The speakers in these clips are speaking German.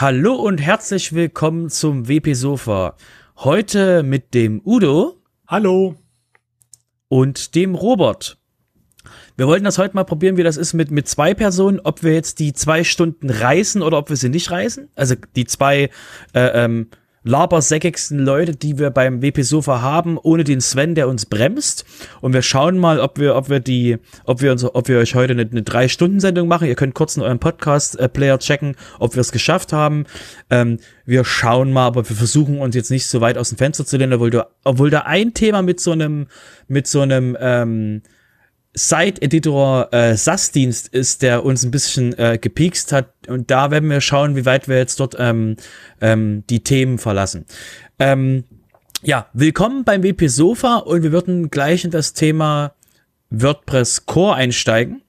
Hallo und herzlich willkommen zum WP Sofa. Heute mit dem Udo. Hallo. Und dem Robert. Wir wollten das heute mal probieren, wie das ist mit, mit zwei Personen, ob wir jetzt die zwei Stunden reißen oder ob wir sie nicht reißen. Also die zwei äh, ähm, labersäckigsten Leute, die wir beim WP Sofa haben, ohne den Sven, der uns bremst. Und wir schauen mal, ob wir, ob wir die, ob wir uns, ob wir euch heute eine, eine drei Stunden Sendung machen. Ihr könnt kurz in eurem Podcast Player checken, ob wir es geschafft haben. Ähm, wir schauen mal, aber wir versuchen uns jetzt nicht so weit aus dem Fenster zu lehnen, obwohl, du, obwohl da ein Thema mit so einem, mit so einem ähm, Site-Editor äh, SAS-Dienst ist, der uns ein bisschen äh, gepiekst hat. Und da werden wir schauen, wie weit wir jetzt dort ähm, ähm, die Themen verlassen. Ähm, ja, willkommen beim WP Sofa und wir würden gleich in das Thema WordPress Core einsteigen.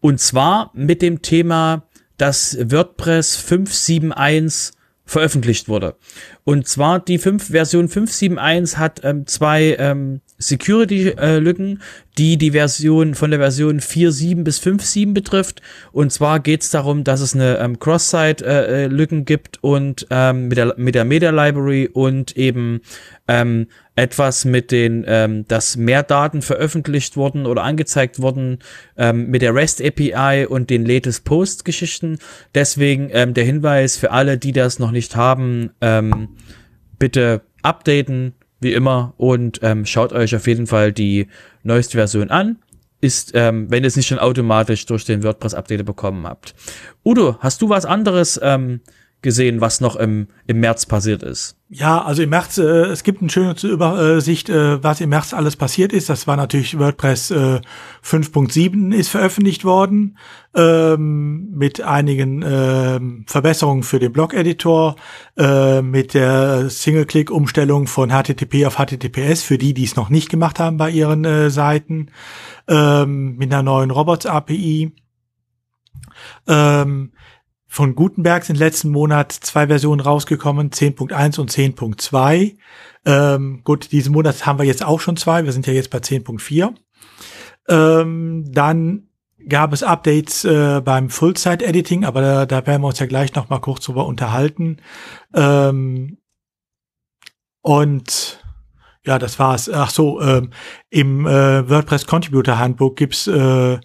Und zwar mit dem Thema, dass WordPress 571 veröffentlicht wurde. Und zwar die 5, Version 571 hat ähm, zwei ähm, Security-Lücken, die die Version von der Version 4.7 bis 5.7 betrifft. Und zwar geht es darum, dass es eine ähm, Cross-Site-Lücken gibt und ähm, mit der mit der Media Library und eben ähm, etwas mit den, ähm, dass mehr Daten veröffentlicht wurden oder angezeigt wurden ähm, mit der REST API und den Latest Post Geschichten. Deswegen ähm, der Hinweis für alle, die das noch nicht haben, ähm, bitte updaten, wie immer, und ähm, schaut euch auf jeden Fall die neueste Version an. Ist, ähm, wenn ihr es nicht schon automatisch durch den WordPress-Update bekommen habt. Udo, hast du was anderes ähm, gesehen, was noch im, im März passiert ist? Ja, also im März, äh, es gibt eine schöne Übersicht, äh, was im März alles passiert ist. Das war natürlich WordPress äh, 5.7 ist veröffentlicht worden, ähm, mit einigen äh, Verbesserungen für den Blog-Editor, äh, mit der Single-Click-Umstellung von HTTP auf HTTPS für die, die es noch nicht gemacht haben bei ihren äh, Seiten, ähm, mit einer neuen Robots-API. Ähm, von Gutenberg sind letzten Monat zwei Versionen rausgekommen, 10.1 und 10.2. Ähm, gut, diesen Monat haben wir jetzt auch schon zwei, wir sind ja jetzt bei 10.4. Ähm, dann gab es Updates äh, beim Full-Site-Editing, aber da, da werden wir uns ja gleich noch mal kurz drüber unterhalten. Ähm, und ja, das war's. Ach so, ähm, im äh, WordPress Contributor Handbook gibt's äh,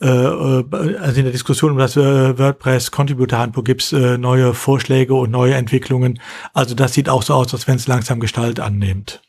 äh, äh, also in der Diskussion um das äh, WordPress Contributor Handbook gibt's äh, neue Vorschläge und neue Entwicklungen. Also das sieht auch so aus, als wenn es langsam Gestalt annimmt.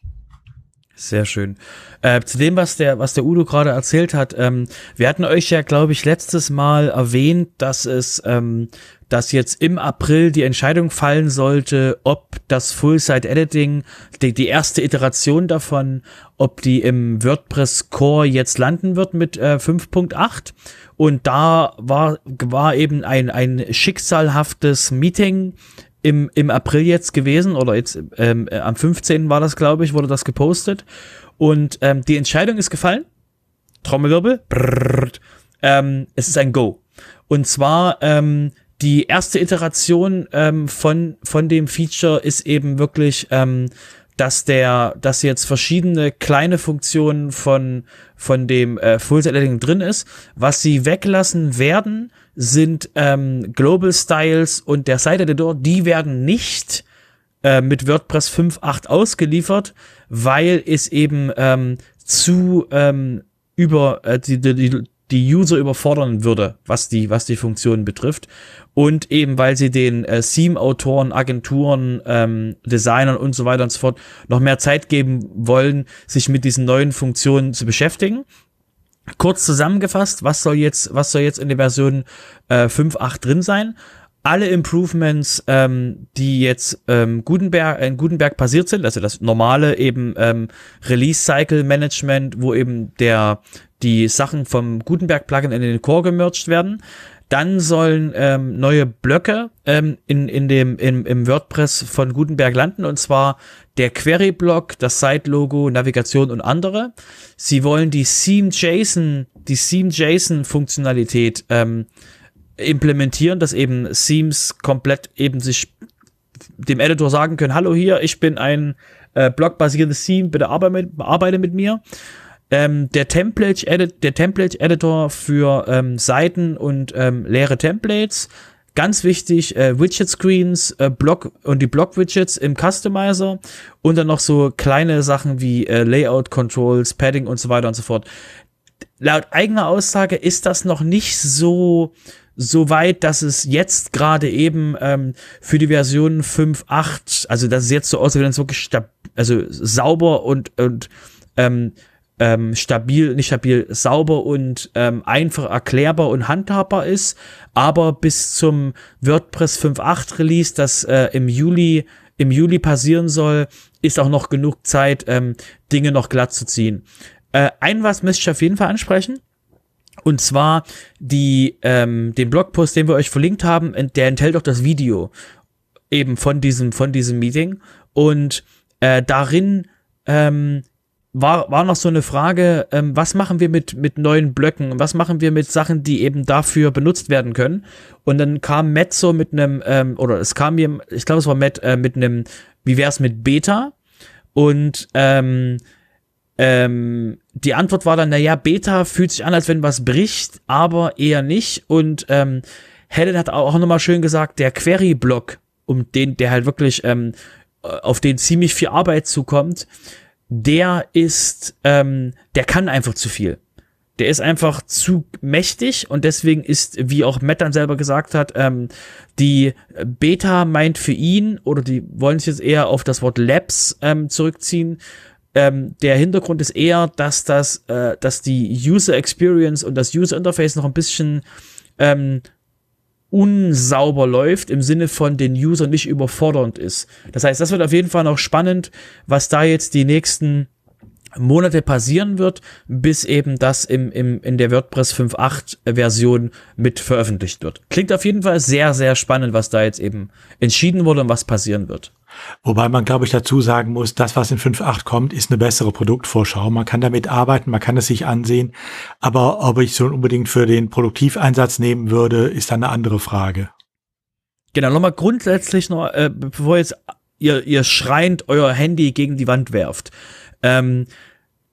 Sehr schön. Äh, zu dem, was der, was der Udo gerade erzählt hat, ähm, wir hatten euch ja, glaube ich, letztes Mal erwähnt, dass es, ähm, dass jetzt im April die Entscheidung fallen sollte, ob das Full-Site-Editing, die, die erste Iteration davon, ob die im WordPress Core jetzt landen wird mit äh, 5.8. Und da war, war eben ein, ein schicksalhaftes Meeting im, im April jetzt gewesen, oder jetzt ähm, äh, am 15. war das, glaube ich, wurde das gepostet. Und ähm, die Entscheidung ist gefallen. Trommelwirbel. Brrr, ähm, es ist ein Go. Und zwar ähm, die erste Iteration ähm, von, von dem Feature ist eben wirklich, ähm, dass der, dass jetzt verschiedene kleine Funktionen von, von dem äh, Full Set Editing drin ist. Was sie weglassen werden, sind ähm, Global Styles und der Site Editor, die werden nicht äh, mit WordPress 5.8 ausgeliefert, weil es eben ähm, zu ähm, über äh, die, die, die User überfordern würde, was die, was die Funktionen betrifft. Und eben, weil sie den äh, Theme-Autoren, Agenturen, ähm, Designern und so weiter und so fort noch mehr Zeit geben wollen, sich mit diesen neuen Funktionen zu beschäftigen. Kurz zusammengefasst, was soll jetzt, was soll jetzt in der Version äh, 5.8 drin sein? Alle Improvements, ähm, die jetzt ähm, Gutenberg, in Gutenberg passiert sind, also das normale eben ähm, Release Cycle Management, wo eben der die Sachen vom Gutenberg Plugin in den Core gemerged werden. Dann sollen ähm, neue Blöcke ähm, in, in dem, im, im WordPress von Gutenberg landen, und zwar der Query-Block, das Site-Logo, Navigation und andere. Sie wollen die Theme-JSON, die Theme-JSON-Funktionalität ähm, implementieren, dass eben Themes komplett eben sich dem Editor sagen können, hallo hier, ich bin ein äh, blockbasiertes Theme, bitte arbeite mit, arbeite mit mir ähm, der Template Edit, der Template Editor für ähm, Seiten und ähm, leere Templates. ganz wichtig, äh, Widget-Screens, äh, Block und die Block-Widgets im Customizer und dann noch so kleine Sachen wie äh, Layout-Controls, Padding und so weiter und so fort. Laut eigener Aussage ist das noch nicht so so weit, dass es jetzt gerade eben ähm, für die Version 5.8, also das ist jetzt so aus, wenn es wirklich also sauber und, und ähm, ähm, stabil, nicht stabil, sauber und ähm, einfach erklärbar und handhabbar ist. Aber bis zum WordPress 5.8 Release, das äh, im Juli im Juli passieren soll, ist auch noch genug Zeit, ähm, Dinge noch glatt zu ziehen. Äh, ein was müsste ich auf jeden Fall ansprechen. Und zwar die, ähm, den Blogpost, den wir euch verlinkt haben, der enthält auch das Video eben von diesem, von diesem Meeting. Und äh, darin ähm, war, war noch so eine Frage, ähm, was machen wir mit, mit neuen Blöcken? Was machen wir mit Sachen, die eben dafür benutzt werden können? Und dann kam Matt so mit einem, ähm, oder es kam mir, ich glaube, es war Matt äh, mit einem, wie wär's mit Beta? Und ähm, ähm, die Antwort war dann, naja, Beta fühlt sich an, als wenn was bricht, aber eher nicht. Und ähm, Helen hat auch nochmal schön gesagt, der Query-Block, um den, der halt wirklich, ähm, auf den ziemlich viel Arbeit zukommt, der ist, ähm, der kann einfach zu viel. Der ist einfach zu mächtig und deswegen ist, wie auch Matt dann selber gesagt hat, ähm, die Beta meint für ihn, oder die wollen sich jetzt eher auf das Wort Labs ähm, zurückziehen. Ähm, der Hintergrund ist eher, dass das, äh, dass die User Experience und das User Interface noch ein bisschen ähm, unsauber läuft, im Sinne von den User nicht überfordernd ist. Das heißt, das wird auf jeden Fall noch spannend, was da jetzt die nächsten Monate passieren wird, bis eben das im, im, in der WordPress 5.8 Version mit veröffentlicht wird. Klingt auf jeden Fall sehr, sehr spannend, was da jetzt eben entschieden wurde und was passieren wird. Wobei man, glaube ich, dazu sagen muss, das, was in 5.8 kommt, ist eine bessere Produktvorschau. Man kann damit arbeiten, man kann es sich ansehen. Aber ob ich so unbedingt für den Produktiveinsatz nehmen würde, ist dann eine andere Frage. Genau, nochmal grundsätzlich noch, äh, bevor jetzt ihr, ihr schreiend euer Handy gegen die Wand werft. Ähm,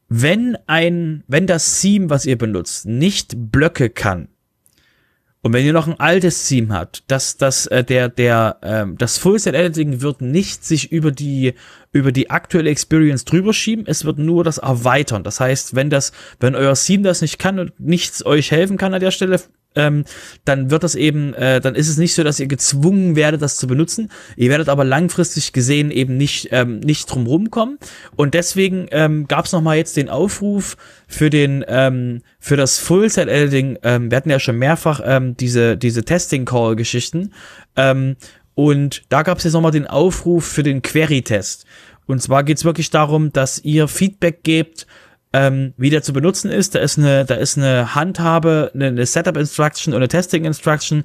wenn ein, wenn das Theme, was ihr benutzt, nicht Blöcke kann, und wenn ihr noch ein altes Theme habt, dass das äh, der der ähm, das Full-Set Editing wird nicht sich über die über die aktuelle Experience drüber schieben, es wird nur das erweitern. Das heißt, wenn das wenn euer Theme das nicht kann und nichts euch helfen kann an der Stelle, ähm, dann wird das eben, äh, dann ist es nicht so, dass ihr gezwungen werdet, das zu benutzen. Ihr werdet aber langfristig gesehen eben nicht, ähm, nicht drum rumkommen. Und deswegen ähm, gab es nochmal jetzt den Aufruf für den, ähm, für das Full-Set-Editing. Ähm, wir hatten ja schon mehrfach ähm, diese, diese Testing-Call-Geschichten. Ähm, und da gab es jetzt nochmal den Aufruf für den Query-Test. Und zwar geht es wirklich darum, dass ihr Feedback gebt, ähm, wie der zu benutzen ist. Da ist eine, da ist eine Handhabe, eine, eine Setup Instruction und eine Testing Instruction,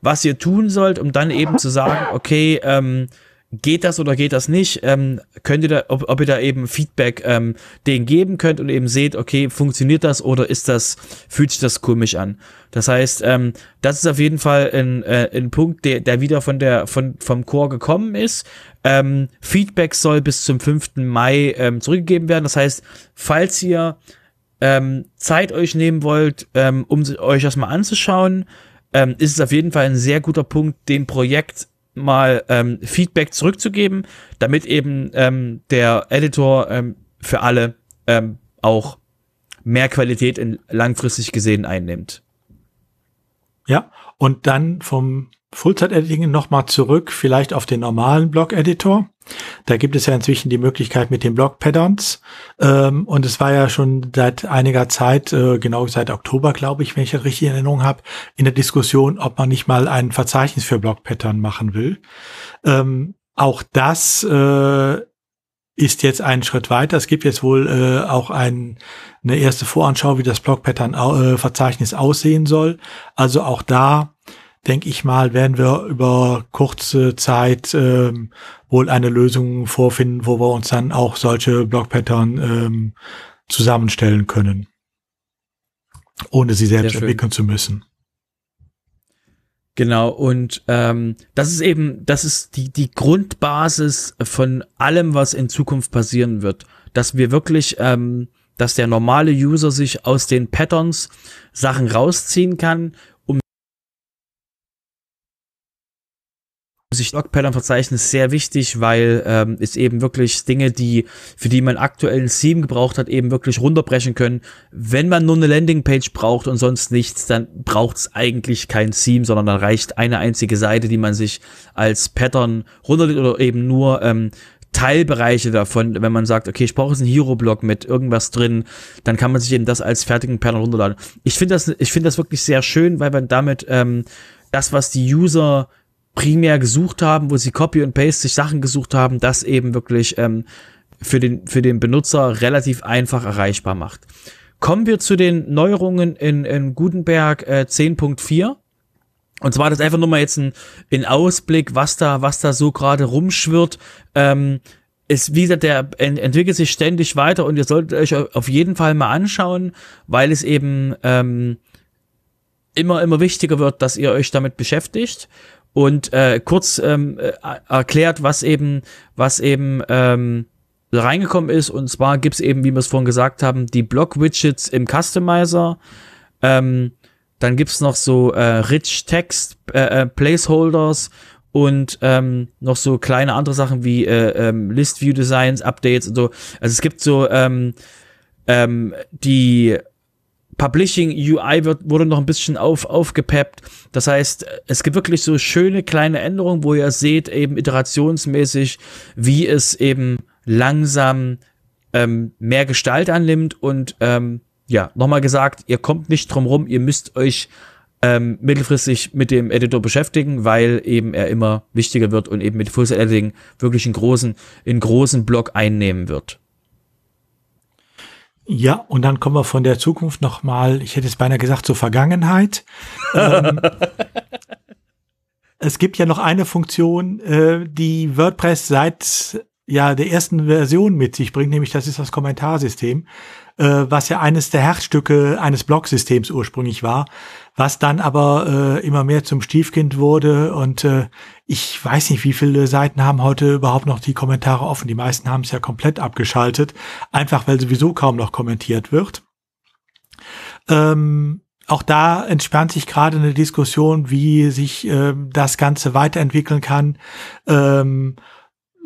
was ihr tun sollt, um dann eben zu sagen, okay, ähm, geht das oder geht das nicht? Ähm, könnt ihr da, ob, ob ihr da eben Feedback ähm, denen geben könnt und eben seht, okay, funktioniert das oder ist das, fühlt sich das komisch an? Das heißt, ähm, das ist auf jeden Fall ein, äh, ein Punkt, der, der wieder von der, von, vom Core gekommen ist. Ähm, Feedback soll bis zum 5. Mai ähm, zurückgegeben werden. Das heißt, falls ihr ähm, Zeit euch nehmen wollt, ähm, um euch das mal anzuschauen, ähm, ist es auf jeden Fall ein sehr guter Punkt, dem Projekt mal ähm, Feedback zurückzugeben, damit eben ähm, der Editor ähm, für alle ähm, auch mehr Qualität in langfristig gesehen einnimmt. Ja, und dann vom Fullzeit-Editing nochmal zurück, vielleicht auf den normalen Blog-Editor. Da gibt es ja inzwischen die Möglichkeit mit den Blog-Patterns. Ähm, und es war ja schon seit einiger Zeit, äh, genau seit Oktober, glaube ich, wenn ich das richtig in Erinnerung habe, in der Diskussion, ob man nicht mal ein Verzeichnis für Blog-Pattern machen will. Ähm, auch das äh, ist jetzt ein Schritt weiter. Es gibt jetzt wohl äh, auch ein, eine erste Voranschau, wie das Blog-Pattern-Verzeichnis aussehen soll. Also auch da denke ich mal, werden wir über kurze Zeit ähm, wohl eine Lösung vorfinden, wo wir uns dann auch solche Block-Pattern ähm, zusammenstellen können, ohne sie selbst entwickeln zu müssen. Genau, und ähm, das ist eben, das ist die, die Grundbasis von allem, was in Zukunft passieren wird. Dass wir wirklich, ähm, dass der normale User sich aus den Patterns Sachen rausziehen kann sich Log-Pattern-Verzeichnis sehr wichtig, weil ähm, es eben wirklich Dinge, die für die man aktuell ein Theme gebraucht hat, eben wirklich runterbrechen können. Wenn man nur eine Landingpage braucht und sonst nichts, dann braucht es eigentlich kein Theme, sondern dann reicht eine einzige Seite, die man sich als Pattern runterlädt oder eben nur ähm, Teilbereiche davon, wenn man sagt, okay, ich brauche jetzt einen Hero-Block mit irgendwas drin, dann kann man sich eben das als fertigen Pattern runterladen. Ich finde das, ich finde das wirklich sehr schön, weil man damit ähm, das, was die User primär gesucht haben, wo sie Copy und Paste sich Sachen gesucht haben, das eben wirklich ähm, für, den, für den Benutzer relativ einfach erreichbar macht. Kommen wir zu den Neuerungen in, in Gutenberg äh, 10.4. Und zwar das einfach nur mal jetzt ein, ein Ausblick, was da, was da so gerade rumschwirrt. Ähm, ist, wie gesagt, der entwickelt sich ständig weiter und ihr solltet euch auf jeden Fall mal anschauen, weil es eben ähm, immer, immer wichtiger wird, dass ihr euch damit beschäftigt und äh, kurz ähm, äh, erklärt, was eben, was eben ähm, reingekommen ist. Und zwar gibt's eben, wie wir es vorhin gesagt haben, die Block-Widgets im Customizer. Ähm, dann gibt's noch so äh, Rich Text äh, äh, Placeholders und ähm, noch so kleine andere Sachen wie äh, ähm, List View Designs, Updates und so. Also es gibt so ähm, ähm, die Publishing UI wird, wurde noch ein bisschen auf, aufgepeppt. Das heißt, es gibt wirklich so schöne kleine Änderungen, wo ihr seht, eben iterationsmäßig, wie es eben langsam ähm, mehr Gestalt annimmt und ähm, ja, nochmal gesagt, ihr kommt nicht drum rum, ihr müsst euch ähm, mittelfristig mit dem Editor beschäftigen, weil eben er immer wichtiger wird und eben mit Full Editing wirklich einen großen, einen großen Block einnehmen wird. Ja, und dann kommen wir von der Zukunft nochmal, ich hätte es beinahe gesagt, zur Vergangenheit. ähm, es gibt ja noch eine Funktion, äh, die WordPress seit ja der ersten Version mit sich bringt, nämlich das ist das Kommentarsystem, äh, was ja eines der Herzstücke eines Blog-Systems ursprünglich war, was dann aber äh, immer mehr zum Stiefkind wurde und äh, ich weiß nicht, wie viele Seiten haben heute überhaupt noch die Kommentare offen. Die meisten haben es ja komplett abgeschaltet, einfach weil sowieso kaum noch kommentiert wird. Ähm, auch da entspannt sich gerade eine Diskussion, wie sich äh, das Ganze weiterentwickeln kann. Ähm,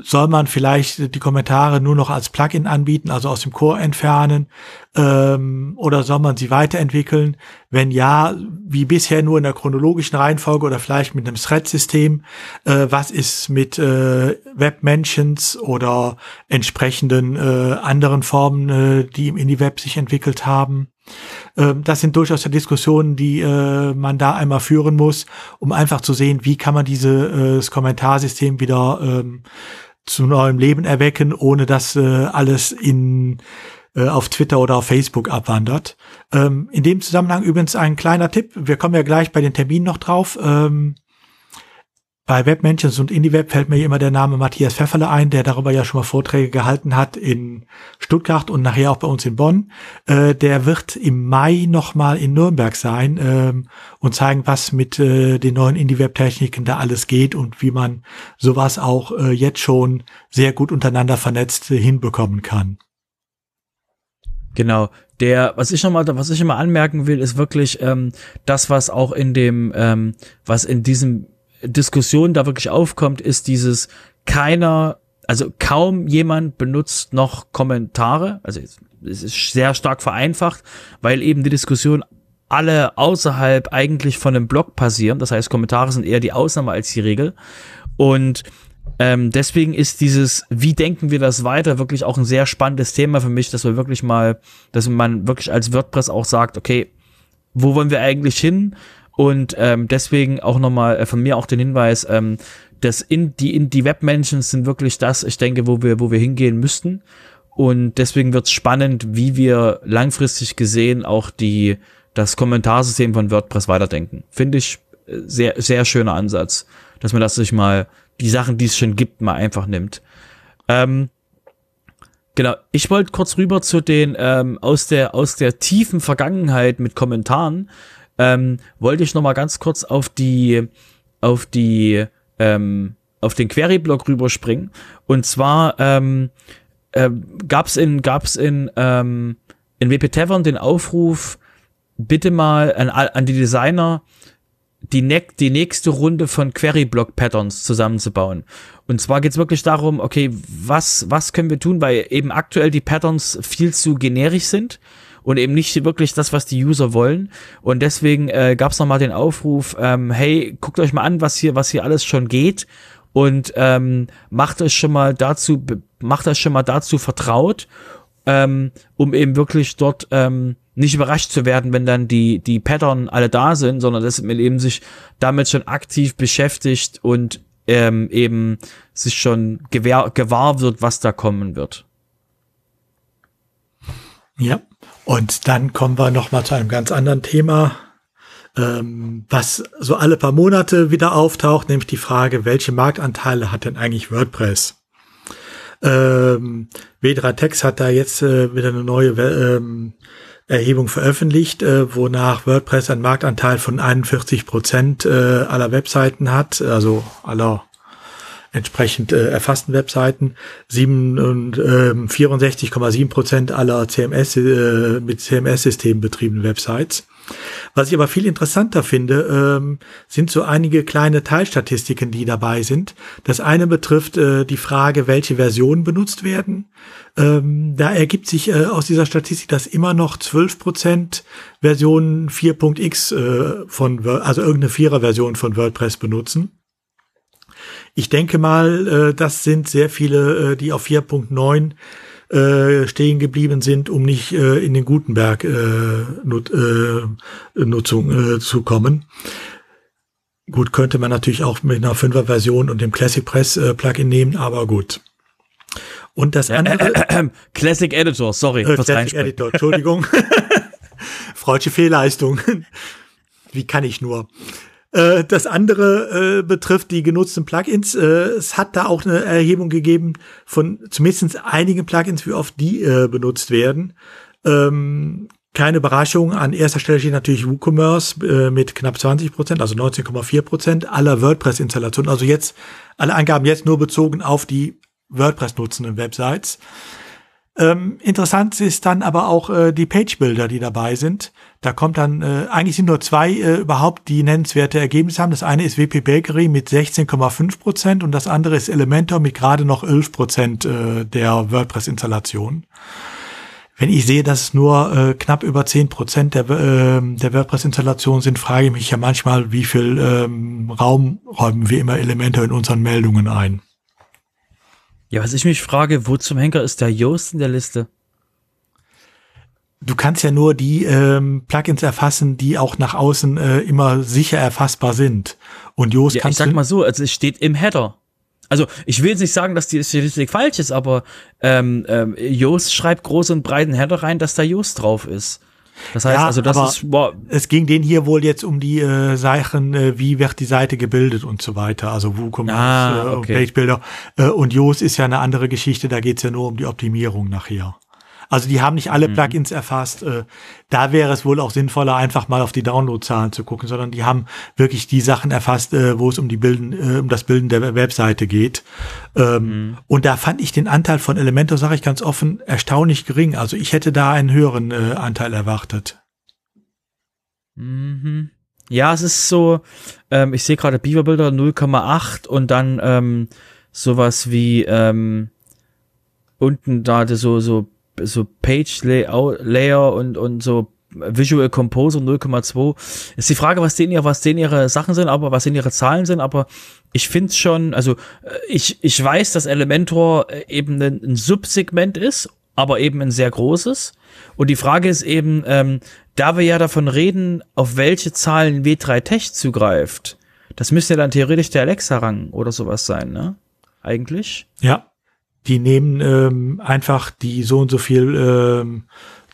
soll man vielleicht die Kommentare nur noch als Plugin anbieten, also aus dem Core entfernen, ähm, oder soll man sie weiterentwickeln? Wenn ja, wie bisher nur in der chronologischen Reihenfolge oder vielleicht mit einem Thread-System? Äh, was ist mit äh, Web-Mentions oder entsprechenden äh, anderen Formen, äh, die im Indie-Web sich entwickelt haben? Ähm, das sind durchaus Diskussionen, die äh, man da einmal führen muss, um einfach zu sehen, wie kann man dieses äh, Kommentarsystem wieder ähm, zu neuem Leben erwecken, ohne dass äh, alles in äh, auf Twitter oder auf Facebook abwandert. Ähm, in dem Zusammenhang übrigens ein kleiner Tipp. Wir kommen ja gleich bei den Terminen noch drauf. Ähm, bei Webmentions und IndieWeb fällt mir immer der Name Matthias Pfefferle ein, der darüber ja schon mal Vorträge gehalten hat in Stuttgart und nachher auch bei uns in Bonn. Äh, der wird im Mai nochmal in Nürnberg sein ähm, und zeigen, was mit äh, den neuen IndieWeb-Techniken da alles geht und wie man sowas auch äh, jetzt schon sehr gut untereinander vernetzt äh, hinbekommen kann. Genau. Der, was ich nochmal, was ich immer anmerken will, ist wirklich ähm, das, was auch in dem, ähm, was in diesem Diskussion da wirklich aufkommt, ist dieses keiner, also kaum jemand benutzt noch Kommentare. Also es ist sehr stark vereinfacht, weil eben die Diskussion alle außerhalb eigentlich von einem Blog passieren. Das heißt, Kommentare sind eher die Ausnahme als die Regel. Und ähm, deswegen ist dieses, wie denken wir das weiter, wirklich auch ein sehr spannendes Thema für mich, dass wir wirklich mal, dass man wirklich als WordPress auch sagt, okay, wo wollen wir eigentlich hin? Und ähm, deswegen auch nochmal äh, von mir auch den Hinweis, ähm, dass in die, in die Webmentions sind wirklich das, ich denke, wo wir, wo wir hingehen müssten. Und deswegen wird es spannend, wie wir langfristig gesehen auch die, das Kommentarsystem von WordPress weiterdenken. Finde ich äh, sehr, sehr schöner Ansatz, dass man das sich mal, die Sachen, die es schon gibt, mal einfach nimmt. Ähm, Genau, ich wollte kurz rüber zu den ähm, aus der aus der tiefen Vergangenheit mit Kommentaren ähm, wollte ich noch mal ganz kurz auf die auf die ähm, auf den Query-Block rüberspringen. Und zwar ähm, äh, gab's in gab's in ähm, in WP Tavern den Aufruf bitte mal an, an die Designer die, ne die nächste Runde von Query-Block-Patterns zusammenzubauen. Und zwar geht's wirklich darum, okay, was, was können wir tun, weil eben aktuell die Patterns viel zu generisch sind und eben nicht wirklich das, was die User wollen. Und deswegen äh, gab es nochmal den Aufruf, ähm, hey, guckt euch mal an, was hier, was hier alles schon geht und ähm, macht euch schon mal dazu, macht euch schon mal dazu vertraut, ähm, um eben wirklich dort ähm, nicht überrascht zu werden, wenn dann die, die Pattern alle da sind, sondern dass man eben sich damit schon aktiv beschäftigt und ähm, eben sich schon gewahr, gewahr wird, was da kommen wird. Ja, und dann kommen wir noch mal zu einem ganz anderen Thema, ähm, was so alle paar Monate wieder auftaucht, nämlich die Frage, welche Marktanteile hat denn eigentlich WordPress? Ähm, W3Tex hat da jetzt äh, wieder eine neue ähm, Erhebung veröffentlicht, äh, wonach WordPress einen Marktanteil von 41 Prozent äh, aller Webseiten hat, also aller entsprechend äh, erfassten Webseiten, 7 und äh, 64,7 Prozent aller CMS äh, mit CMS-Systemen betriebenen Websites. Was ich aber viel interessanter finde, ähm, sind so einige kleine Teilstatistiken, die dabei sind. Das eine betrifft äh, die Frage, welche Versionen benutzt werden. Ähm, da ergibt sich äh, aus dieser Statistik, dass immer noch 12 Prozent Versionen 4.x äh, von, also irgendeine Vierer-Version von WordPress benutzen. Ich denke mal, äh, das sind sehr viele, äh, die auf 4.9 äh, stehen geblieben sind, um nicht äh, in den Gutenberg äh, Nut, äh, Nutzung äh, zu kommen. Gut, könnte man natürlich auch mit einer 5er Version und dem Classic Press äh, Plugin nehmen, aber gut. Und das andere. Äh, äh, Classic Editor, sorry. Äh, Classic Editor, Entschuldigung. Freudsche Fehlleistung. Wie kann ich nur? Äh, das andere äh, betrifft die genutzten Plugins. Äh, es hat da auch eine Erhebung gegeben von zumindest einigen Plugins, wie oft die äh, benutzt werden. Ähm, keine Überraschung. An erster Stelle steht natürlich WooCommerce äh, mit knapp 20 Prozent, also 19,4 Prozent aller WordPress-Installationen. Also jetzt alle Angaben jetzt nur bezogen auf die WordPress nutzenden Websites. Ähm, interessant ist dann aber auch äh, die Page-Builder, die dabei sind. Da kommt dann, äh, eigentlich sind nur zwei äh, überhaupt, die nennenswerte Ergebnisse haben. Das eine ist WP Bakery mit 16,5 Prozent und das andere ist Elementor mit gerade noch 11 Prozent äh, der WordPress-Installation. Wenn ich sehe, dass es nur äh, knapp über 10 Prozent der, äh, der WordPress-Installation sind, frage ich mich ja manchmal, wie viel ähm, Raum räumen wir immer Elementor in unseren Meldungen ein. Ja, was ich mich frage, wo zum Henker ist der Yoast in der Liste? Du kannst ja nur die ähm, Plugins erfassen, die auch nach außen äh, immer sicher erfassbar sind. Und Yoast ja, kannst ich sag mal so, also es steht im Header. Also ich will jetzt nicht sagen, dass die Statistik falsch ist, aber ähm, ähm, Yoast schreibt groß und breiten Header rein, dass da Yoast drauf ist. Das heißt, ja, also das ist. Boah. Es ging denen hier wohl jetzt um die äh, Sachen, äh, wie wird die Seite gebildet und so weiter. Also WooCommerce, ah, okay. äh, Pagebuilder. Äh, und Yoast ist ja eine andere Geschichte, da geht's ja nur um die Optimierung nachher. Also die haben nicht alle mhm. Plugins erfasst. Äh, da wäre es wohl auch sinnvoller, einfach mal auf die Downloadzahlen zu gucken, sondern die haben wirklich die Sachen erfasst, äh, wo es um die Bilden, äh, um das Bilden der Webseite geht. Ähm, mhm. Und da fand ich den Anteil von Elementor, sage ich ganz offen, erstaunlich gering. Also ich hätte da einen höheren Anteil erwartet. Mhm. Ja, es ist so, ähm, ich sehe gerade Beaverbilder 0,8 und dann ähm, sowas wie ähm, unten da so so so Page Layout, Layer und, und so Visual Composer 0,2. Ist die Frage, was denen, was denen ihre Sachen sind, aber was denen ihre Zahlen sind, aber ich finde schon, also äh, ich, ich weiß, dass Elementor äh, eben ein, ein Subsegment ist, aber eben ein sehr großes. Und die Frage ist eben, ähm, da wir ja davon reden, auf welche Zahlen W3 Tech zugreift, das müsste ja dann theoretisch der Alexa-Rang oder sowas sein, ne? Eigentlich? Ja, die nehmen ähm, einfach die so und so viel ähm,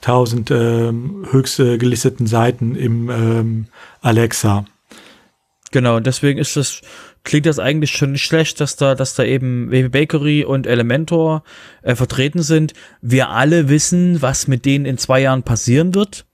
tausend ähm, höchst äh, gelisteten Seiten im ähm, Alexa. Genau, deswegen ist das, klingt das eigentlich schon nicht schlecht, dass da, dass da eben WP Bakery und Elementor äh, vertreten sind. Wir alle wissen, was mit denen in zwei Jahren passieren wird.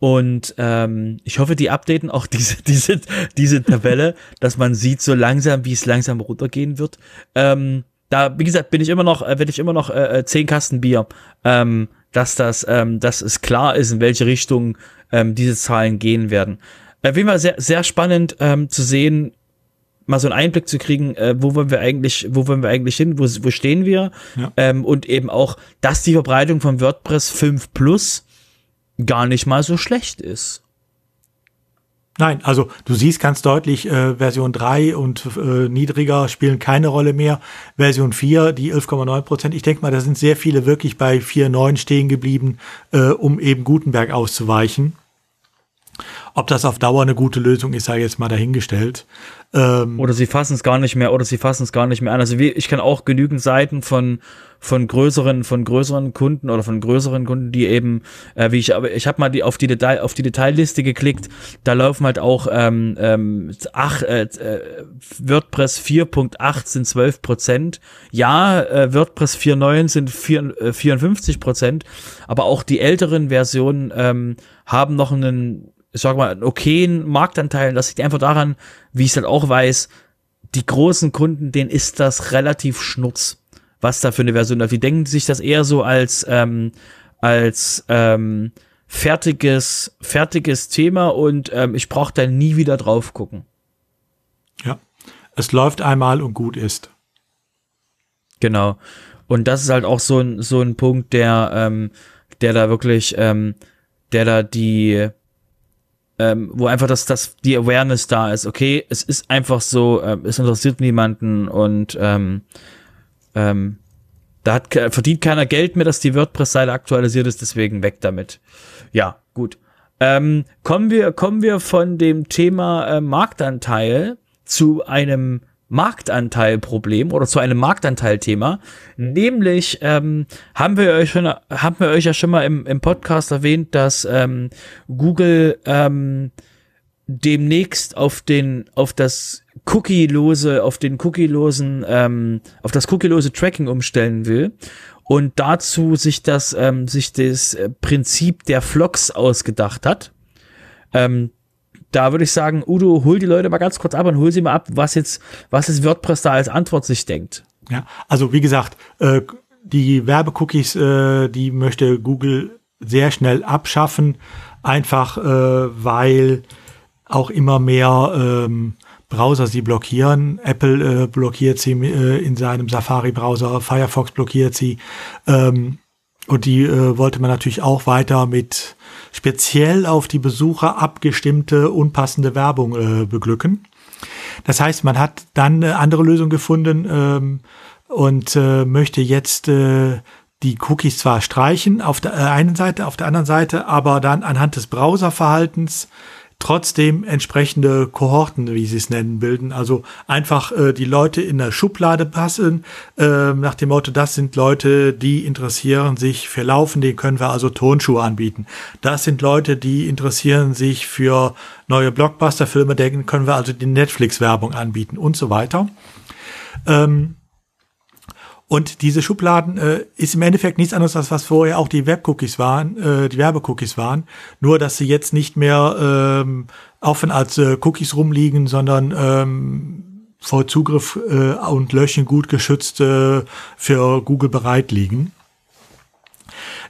Und ähm, ich hoffe, die updaten auch diese, diese, diese Tabelle, dass man sieht, so langsam, wie es langsam runtergehen wird. Ähm, da, wie gesagt, bin ich immer noch, äh, werde ich immer noch äh, äh, zehn Kasten Bier, ähm, dass das, ähm, dass es klar ist, in welche Richtung ähm, diese Zahlen gehen werden. auf jeden Fall sehr, sehr spannend ähm, zu sehen, mal so einen Einblick zu kriegen, äh, wo wollen wir eigentlich, wo wollen wir eigentlich hin, wo, wo stehen wir? Ja. Ähm, und eben auch, dass die Verbreitung von WordPress 5 Plus gar nicht mal so schlecht ist. Nein, also du siehst ganz deutlich, äh, Version 3 und äh, niedriger spielen keine Rolle mehr. Version 4, die 11,9 Prozent. Ich denke mal, da sind sehr viele wirklich bei 4,9 stehen geblieben, äh, um eben Gutenberg auszuweichen. Ob das auf Dauer eine gute Lösung ist, sei jetzt mal dahingestellt. Ähm oder sie fassen es gar nicht mehr, oder sie fassen es gar nicht mehr an. Also wie, ich kann auch genügend Seiten von von größeren von größeren Kunden oder von größeren Kunden, die eben, äh, wie ich, aber ich habe mal die auf die Detail auf die Detailliste geklickt. Da laufen halt auch ähm, ähm, ach, äh, äh, WordPress 4.8 sind 12 Prozent. Ja, äh, WordPress 4.9 sind 4, äh, 54 Prozent, aber auch die älteren Versionen ähm, haben noch einen sag mal, einen okayen Marktanteil. Das liegt einfach daran, wie ich es halt auch weiß, die großen Kunden, denen ist das relativ schnurz, was da für eine Version läuft. Die denken sich das eher so als, ähm, als ähm, fertiges, fertiges Thema und ähm, ich brauche da nie wieder drauf gucken. Ja, es läuft einmal und gut ist. Genau. Und das ist halt auch so ein, so ein Punkt, der, ähm, der da wirklich, ähm, der da die, ähm, wo einfach das, das, die Awareness da ist, okay, es ist einfach so, äh, es interessiert niemanden und ähm, ähm, da hat, verdient keiner Geld mehr, dass die WordPress-Seite aktualisiert ist, deswegen weg damit. Ja, gut. Ähm, kommen wir, kommen wir von dem Thema äh, Marktanteil zu einem Marktanteilproblem oder zu einem Marktanteilthema. Nämlich ähm, haben wir euch schon, haben wir euch ja schon mal im, im Podcast erwähnt, dass ähm, Google ähm, demnächst auf den auf das cookie-lose auf den cookie-losen ähm, auf das cookie-lose Tracking umstellen will und dazu sich das ähm, sich das Prinzip der Flocks ausgedacht hat. Ähm, da würde ich sagen, Udo, hol die Leute mal ganz kurz ab und hol sie mal ab, was jetzt, was jetzt WordPress da als Antwort sich denkt. Ja, also wie gesagt, äh, die Werbecookies, äh, die möchte Google sehr schnell abschaffen, einfach äh, weil auch immer mehr ähm, Browser sie blockieren. Apple blockiert sie in seinem Safari-Browser, Firefox blockiert sie. Ähm, und die äh, wollte man natürlich auch weiter mit speziell auf die Besucher abgestimmte, unpassende Werbung äh, beglücken. Das heißt, man hat dann eine andere Lösung gefunden ähm, und äh, möchte jetzt äh, die Cookies zwar streichen auf der äh, einen Seite, auf der anderen Seite, aber dann anhand des Browserverhaltens trotzdem entsprechende Kohorten, wie sie es nennen, bilden. Also einfach äh, die Leute in der Schublade passen, äh, nach dem Motto, das sind Leute, die interessieren sich für Laufen, denen können wir also Tonschuhe anbieten. Das sind Leute, die interessieren sich für neue Blockbuster-Filme, denen können wir also die Netflix-Werbung anbieten und so weiter. Ähm, und diese Schubladen äh, ist im Endeffekt nichts anderes, als was vorher auch die Webcookies waren, äh, die Werbecookies waren. Nur, dass sie jetzt nicht mehr ähm, offen als äh, Cookies rumliegen, sondern ähm, vor Zugriff äh, und Löschen gut geschützt äh, für Google bereit liegen.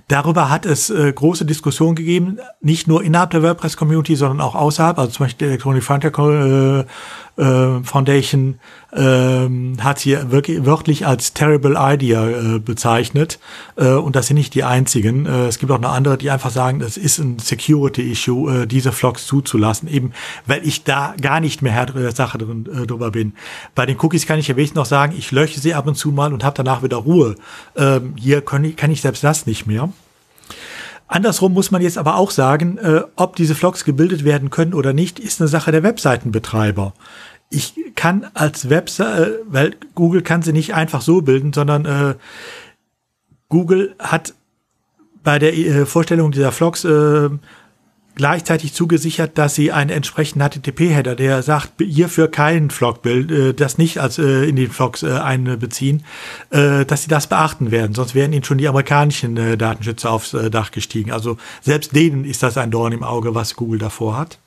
Darüber hat es äh, große Diskussionen gegeben, nicht nur innerhalb der WordPress-Community, sondern auch außerhalb. Also zum Beispiel die Electronic Frontier äh, Foundation äh, hat sie wirklich wörtlich als terrible idea äh, bezeichnet. Äh, und das sind nicht die einzigen. Äh, es gibt auch noch andere, die einfach sagen, es ist ein Security-Issue, äh, diese Vlogs zuzulassen, eben weil ich da gar nicht mehr Herr der Sache drin, äh, drüber bin. Bei den Cookies kann ich ja wenigstens noch sagen, ich lösche sie ab und zu mal und habe danach wieder Ruhe. Ähm, hier kann ich, kann ich selbst das nicht mehr. Andersrum muss man jetzt aber auch sagen, äh, ob diese Vlogs gebildet werden können oder nicht, ist eine Sache der Webseitenbetreiber. Ich kann als Webseite, äh, weil Google kann sie nicht einfach so bilden, sondern äh, Google hat bei der äh, Vorstellung dieser Vlogs äh, gleichzeitig zugesichert, dass sie einen entsprechenden HTTP-Header, der sagt, hierfür kein Vlog-Bild, äh, das nicht als äh, in den Vlogs äh, einbeziehen, dass sie das beachten werden. Sonst wären ihnen schon die amerikanischen Datenschützer aufs Dach gestiegen. Also selbst denen ist das ein Dorn im Auge, was Google davor hat.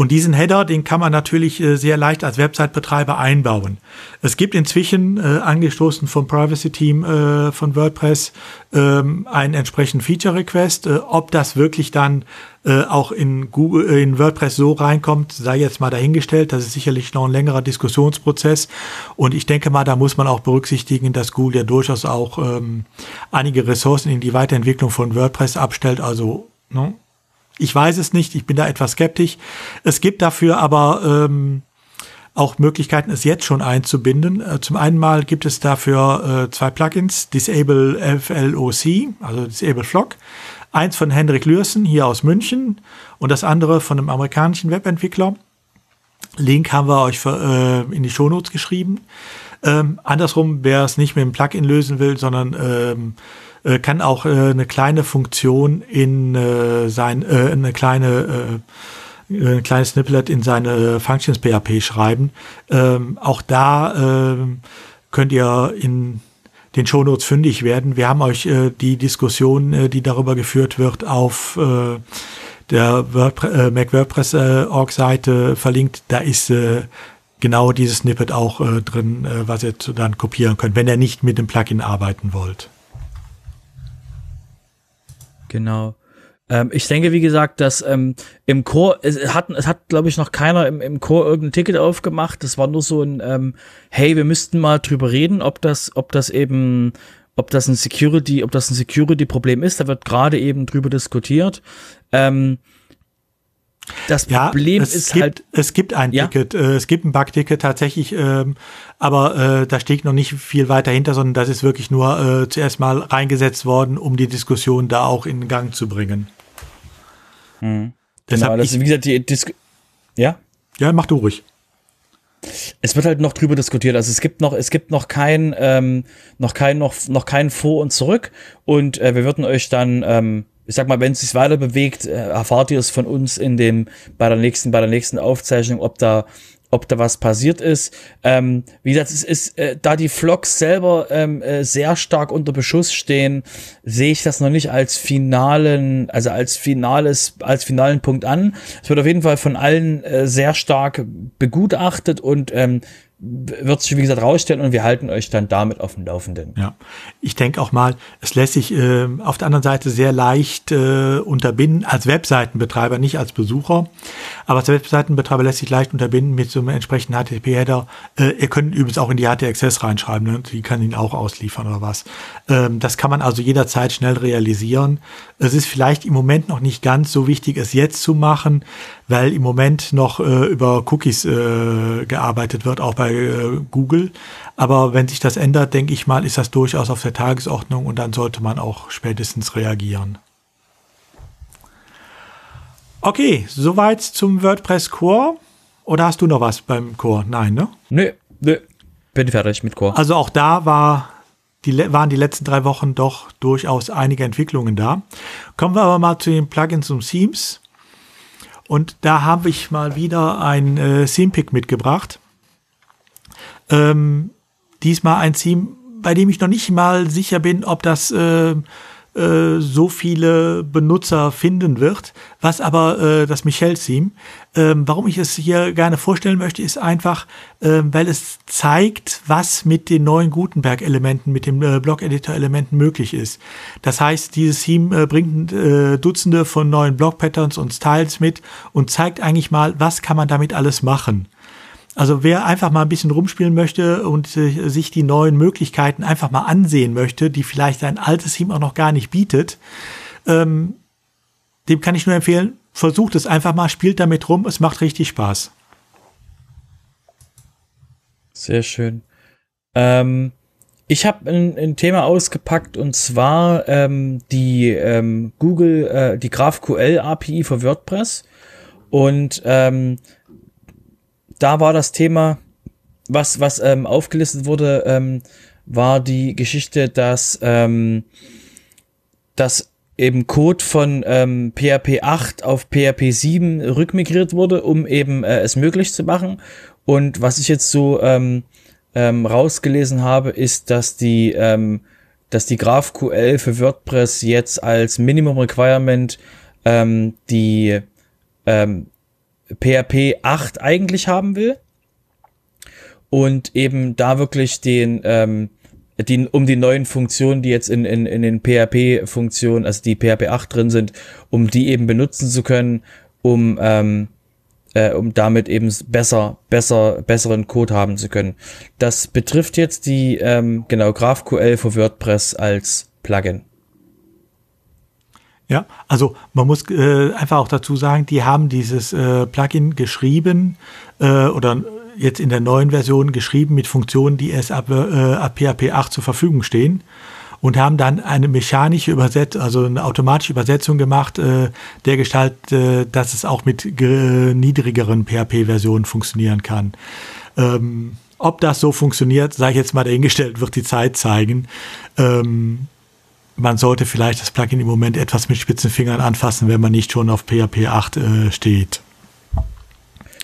Und diesen Header, den kann man natürlich äh, sehr leicht als Website-Betreiber einbauen. Es gibt inzwischen, äh, angestoßen vom Privacy-Team äh, von WordPress, ähm, einen entsprechenden Feature-Request. Äh, ob das wirklich dann äh, auch in Google, äh, in WordPress so reinkommt, sei jetzt mal dahingestellt. Das ist sicherlich noch ein längerer Diskussionsprozess. Und ich denke mal, da muss man auch berücksichtigen, dass Google ja durchaus auch ähm, einige Ressourcen in die Weiterentwicklung von WordPress abstellt. Also, ne? Ich weiß es nicht, ich bin da etwas skeptisch. Es gibt dafür aber ähm, auch Möglichkeiten, es jetzt schon einzubinden. Äh, zum einen mal gibt es dafür äh, zwei Plugins, Disable FLOC, also Disable Flock. Eins von Hendrik Lürsen hier aus München und das andere von einem amerikanischen Webentwickler. Link haben wir euch für, äh, in die Shownotes geschrieben. Ähm, andersrum, wer es nicht mit dem Plugin lösen will, sondern ähm, äh, kann auch äh, eine kleine Funktion in äh, sein, äh, eine kleine äh, ein kleines Snippet in seine Functions PHP schreiben. Ähm, auch da äh, könnt ihr in den Shownotes fündig werden. Wir haben euch äh, die Diskussion, äh, die darüber geführt wird, auf äh, der WordPress, äh, Mac WordPress äh, Org Seite verlinkt. Da ist äh, genau dieses Snippet auch äh, drin, äh, was ihr dann kopieren könnt, wenn ihr nicht mit dem Plugin arbeiten wollt. Genau. Ähm, ich denke, wie gesagt, dass ähm, im Chor, es hat, es hat, glaube ich, noch keiner im, im Chor irgendein Ticket aufgemacht. Das war nur so ein, ähm, hey, wir müssten mal drüber reden, ob das, ob das eben, ob das ein Security, ob das ein Security-Problem ist. Da wird gerade eben drüber diskutiert. Ähm, das Problem ja, ist gibt, halt. Es gibt ein ja? Ticket, äh, es gibt ein Bug-Ticket tatsächlich, ähm, aber äh, da steht noch nicht viel weiter hinter, sondern das ist wirklich nur äh, zuerst mal reingesetzt worden, um die Diskussion da auch in Gang zu bringen. Mhm. Genau, das ist, wie gesagt, die Dis Ja? Ja, mach du ruhig. Es wird halt noch drüber diskutiert. Also es gibt noch, es gibt noch kein, ähm, noch kein, noch, noch kein Vor und Zurück. Und wir würden euch dann ähm, ich sag mal, wenn es sich weiter bewegt, äh, erfahrt ihr es von uns in dem, bei der nächsten, bei der nächsten Aufzeichnung, ob da, ob da was passiert ist. Ähm, wie gesagt, es ist, äh, da die Vlogs selber ähm, äh, sehr stark unter Beschuss stehen, sehe ich das noch nicht als finalen, also als finales, als finalen Punkt an. Es wird auf jeden Fall von allen äh, sehr stark begutachtet und ähm, wird sich, wie gesagt, rausstellen und wir halten euch dann damit auf dem Laufenden. Ja, ich denke auch mal, es lässt sich äh, auf der anderen Seite sehr leicht äh, unterbinden, als Webseitenbetreiber, nicht als Besucher, aber als Webseitenbetreiber lässt sich leicht unterbinden mit so einem entsprechenden HTTP-Header. Äh, ihr könnt übrigens auch in die HTXS reinschreiben, ne? die kann ihn auch ausliefern oder was. Ähm, das kann man also jederzeit schnell realisieren. Es ist vielleicht im Moment noch nicht ganz so wichtig, es jetzt zu machen, weil im Moment noch äh, über Cookies äh, gearbeitet wird, auch bei äh, Google. Aber wenn sich das ändert, denke ich mal, ist das durchaus auf der Tagesordnung und dann sollte man auch spätestens reagieren. Okay, soweit zum WordPress Core. Oder hast du noch was beim Core? Nein, ne? Nö, nö. Bin fertig mit Core. Also auch da war die, waren die letzten drei Wochen doch durchaus einige Entwicklungen da. Kommen wir aber mal zu den Plugins und Themes. Und da habe ich mal wieder ein äh, Theme-Pick mitgebracht. Ähm, diesmal ein Theme, bei dem ich noch nicht mal sicher bin, ob das äh, äh, so viele Benutzer finden wird, was aber äh, das Michel-Theme. Ähm, warum ich es hier gerne vorstellen möchte, ist einfach, äh, weil es zeigt, was mit den neuen Gutenberg-Elementen, mit den äh, Blog-Editor-Elementen möglich ist. Das heißt, dieses Theme äh, bringt äh, Dutzende von neuen Blog-Patterns und Styles mit und zeigt eigentlich mal, was kann man damit alles machen. Also wer einfach mal ein bisschen rumspielen möchte und äh, sich die neuen Möglichkeiten einfach mal ansehen möchte, die vielleicht ein altes Team auch noch gar nicht bietet, ähm, dem kann ich nur empfehlen, versucht es einfach mal, spielt damit rum, es macht richtig Spaß. Sehr schön. Ähm, ich habe ein, ein, Thema ausgepackt und zwar ähm, die ähm, Google, äh, die GraphQL API für WordPress. Und ähm, da war das Thema, was, was ähm, aufgelistet wurde, ähm, war die Geschichte, dass, ähm, dass eben Code von ähm, PHP 8 auf PHP 7 rückmigriert wurde, um eben äh, es möglich zu machen. Und was ich jetzt so ähm, ähm, rausgelesen habe, ist, dass die, ähm, dass die GraphQL für WordPress jetzt als Minimum Requirement ähm, die ähm, PHP 8 eigentlich haben will. Und eben da wirklich den, ähm, die, um die neuen Funktionen, die jetzt in, in, in den PHP-Funktionen, also die PHP 8 drin sind, um die eben benutzen zu können, um, ähm, äh, um damit eben besser, besser, besseren Code haben zu können. Das betrifft jetzt die, ähm, genau, GraphQL für WordPress als Plugin. Ja, also man muss äh, einfach auch dazu sagen, die haben dieses äh, Plugin geschrieben äh, oder jetzt in der neuen Version geschrieben mit Funktionen, die erst ab, äh, ab PHP 8 zur Verfügung stehen und haben dann eine mechanische Übersetzung, also eine automatische Übersetzung gemacht, äh, der Gestalt, äh, dass es auch mit niedrigeren PHP-Versionen funktionieren kann. Ähm, ob das so funktioniert, sage ich jetzt mal dahingestellt, wird die Zeit zeigen. Ähm, man sollte vielleicht das Plugin im Moment etwas mit spitzen Fingern anfassen, wenn man nicht schon auf PHP 8 äh, steht.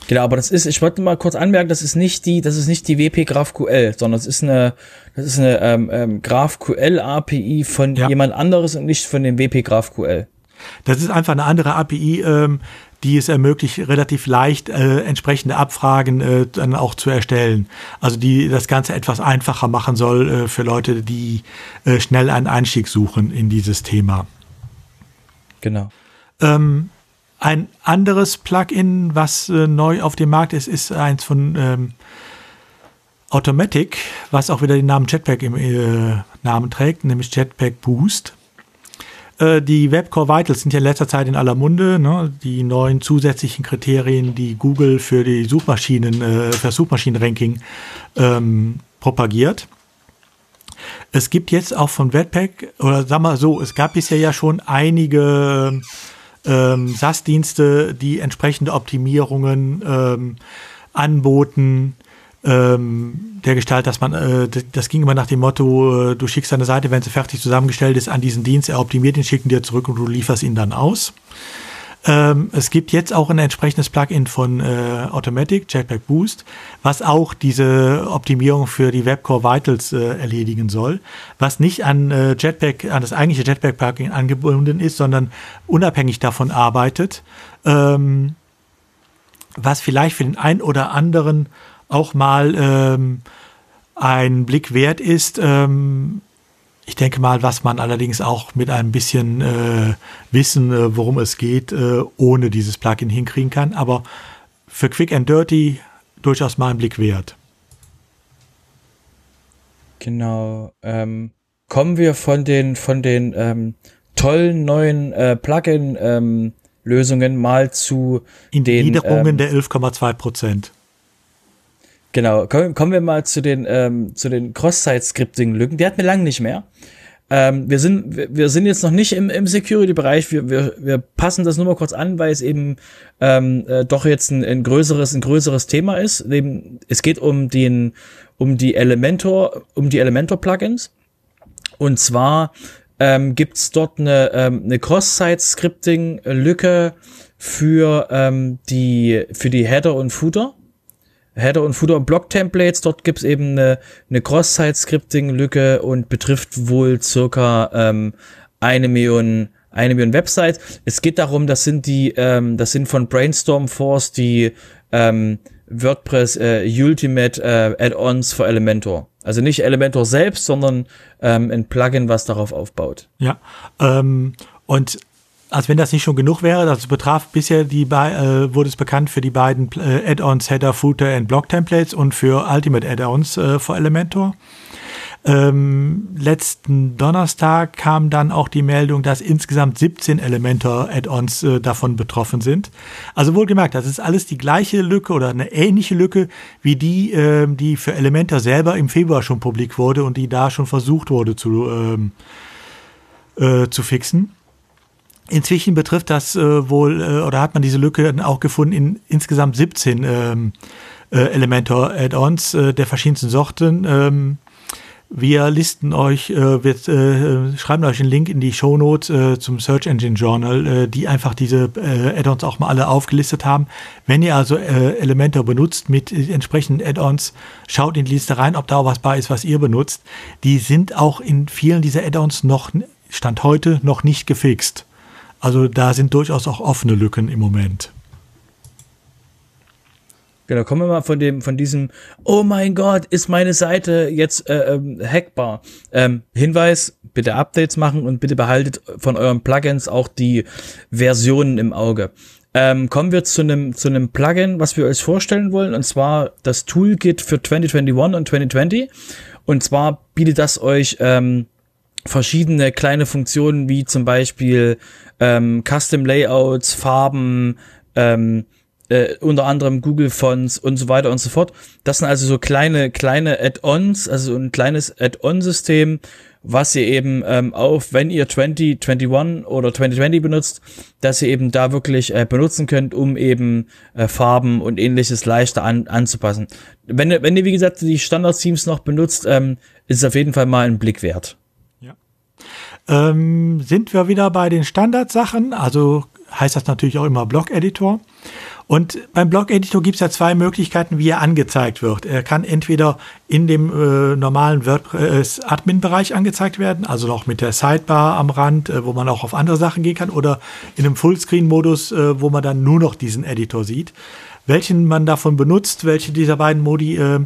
Genau, aber das ist, ich wollte mal kurz anmerken, das ist nicht die, das ist nicht die WP GraphQL, sondern es ist eine, das ist eine ähm, ähm, GraphQL API von ja. jemand anderes und nicht von dem WP GraphQL. Das ist einfach eine andere API, ähm, die es ermöglicht, relativ leicht äh, entsprechende Abfragen äh, dann auch zu erstellen. Also die das Ganze etwas einfacher machen soll äh, für Leute, die äh, schnell einen Einstieg suchen in dieses Thema. Genau. Ähm, ein anderes Plugin, was äh, neu auf dem Markt ist, ist eins von ähm, Automatic, was auch wieder den Namen Jetpack im äh, Namen trägt, nämlich Jetpack Boost. Äh, die Webcore Vitals sind ja in letzter Zeit in aller Munde. Ne? Die neuen zusätzlichen Kriterien, die Google für die Suchmaschinen, äh, für das Suchmaschinenranking ähm, propagiert. Es gibt jetzt auch von Webpack, oder sag mal so, es gab bisher ja schon einige ähm, SaaS-Dienste, die entsprechende Optimierungen ähm, anboten, ähm, der Gestalt, dass man, äh, das ging immer nach dem Motto, äh, du schickst deine Seite, wenn sie fertig zusammengestellt ist, an diesen Dienst, er optimiert ihn, schickt ihn dir zurück und du lieferst ihn dann aus. Ähm, es gibt jetzt auch ein entsprechendes Plugin von äh, Automatic, Jetpack Boost, was auch diese Optimierung für die Webcore Vitals äh, erledigen soll, was nicht an äh, Jetpack, an das eigentliche Jetpack-Plugin angebunden ist, sondern unabhängig davon arbeitet, ähm, was vielleicht für den einen oder anderen auch mal ähm, ein Blick wert ist. Ähm, ich denke mal, was man allerdings auch mit ein bisschen äh, Wissen, äh, worum es geht, äh, ohne dieses Plugin hinkriegen kann. Aber für Quick and Dirty durchaus mal ein Blick wert. Genau. Ähm, kommen wir von den von den ähm, tollen neuen äh, Plugin-Lösungen ähm, mal zu In den Niederungen ähm, der 11,2 Prozent. Genau, kommen, wir mal zu den, ähm, zu den Cross-Site-Scripting-Lücken. Die hat mir lang nicht mehr. Ähm, wir sind, wir, wir sind jetzt noch nicht im, im Security-Bereich. Wir, wir, wir passen das nur mal kurz an, weil es eben ähm, äh, doch jetzt ein, ein größeres, ein größeres Thema ist. Eben, es geht um den, um die Elementor, um die Elementor-Plugins. Und zwar ähm, gibt dort eine, ähm, eine Cross-Site-Scripting-Lücke für ähm, die für die Header und Footer. Header und Footer und Block-Templates. Dort gibt's eben eine, eine Cross-Site-Scripting-Lücke und betrifft wohl circa ähm, eine Million eine Million Websites. Es geht darum, das sind die, ähm, das sind von Brainstorm Force die ähm, WordPress äh, Ultimate äh, Add-ons für Elementor. Also nicht Elementor selbst, sondern ähm, ein Plugin, was darauf aufbaut. Ja, ähm, und als wenn das nicht schon genug wäre, das betraf bisher die äh, wurde es bekannt für die beiden äh, Add-ons Header, Footer und Block Templates und für Ultimate Add-ons äh, für Elementor. Ähm, letzten Donnerstag kam dann auch die Meldung, dass insgesamt 17 Elementor-Add-ons äh, davon betroffen sind. Also wohlgemerkt, das ist alles die gleiche Lücke oder eine ähnliche Lücke wie die, äh, die für Elementor selber im Februar schon publik wurde und die da schon versucht wurde zu, ähm, äh, zu fixen. Inzwischen betrifft das äh, wohl, äh, oder hat man diese Lücke auch gefunden in insgesamt 17 ähm, äh, Elementor-Add-ons äh, der verschiedensten Sorten. Ähm, wir listen euch, äh, wir äh, schreiben euch einen Link in die Show Notes äh, zum Search Engine Journal, die einfach diese Add-ons auch mal alle aufgelistet haben. Wenn ihr also Elementor benutzt mit entsprechenden Add-ons, schaut in die Liste rein, ob da auch was bei ist, was ihr benutzt. Die sind auch in vielen dieser Add-ons noch, Stand heute, noch nicht gefixt. Also da sind durchaus auch offene Lücken im Moment. Genau, kommen wir mal von dem, von diesem, oh mein Gott, ist meine Seite jetzt äh, ähm, hackbar. Ähm, Hinweis, bitte Updates machen und bitte behaltet von euren Plugins auch die Versionen im Auge. Ähm, kommen wir zu einem zu einem Plugin, was wir euch vorstellen wollen, und zwar das Toolkit für 2021 und 2020. Und zwar bietet das euch ähm, verschiedene kleine Funktionen, wie zum Beispiel ähm, Custom Layouts, Farben, ähm, äh, unter anderem Google Fonts und so weiter und so fort. Das sind also so kleine, kleine Add-ons, also ein kleines Add-on-System, was ihr eben ähm, auf, wenn ihr 2021 oder 2020 benutzt, dass ihr eben da wirklich äh, benutzen könnt, um eben äh, Farben und ähnliches leichter an, anzupassen. Wenn, ihr, wenn ihr, wie gesagt, die Standard-Themes noch benutzt, ähm, ist es auf jeden Fall mal ein Blick wert. Ähm, sind wir wieder bei den Standardsachen, also heißt das natürlich auch immer Blog-Editor. Und beim Blog-Editor gibt es ja zwei Möglichkeiten, wie er angezeigt wird. Er kann entweder in dem äh, normalen WordPress-Admin-Bereich angezeigt werden, also noch mit der Sidebar am Rand, äh, wo man auch auf andere Sachen gehen kann, oder in einem Fullscreen-Modus, äh, wo man dann nur noch diesen Editor sieht. Welchen man davon benutzt, welche dieser beiden Modi äh,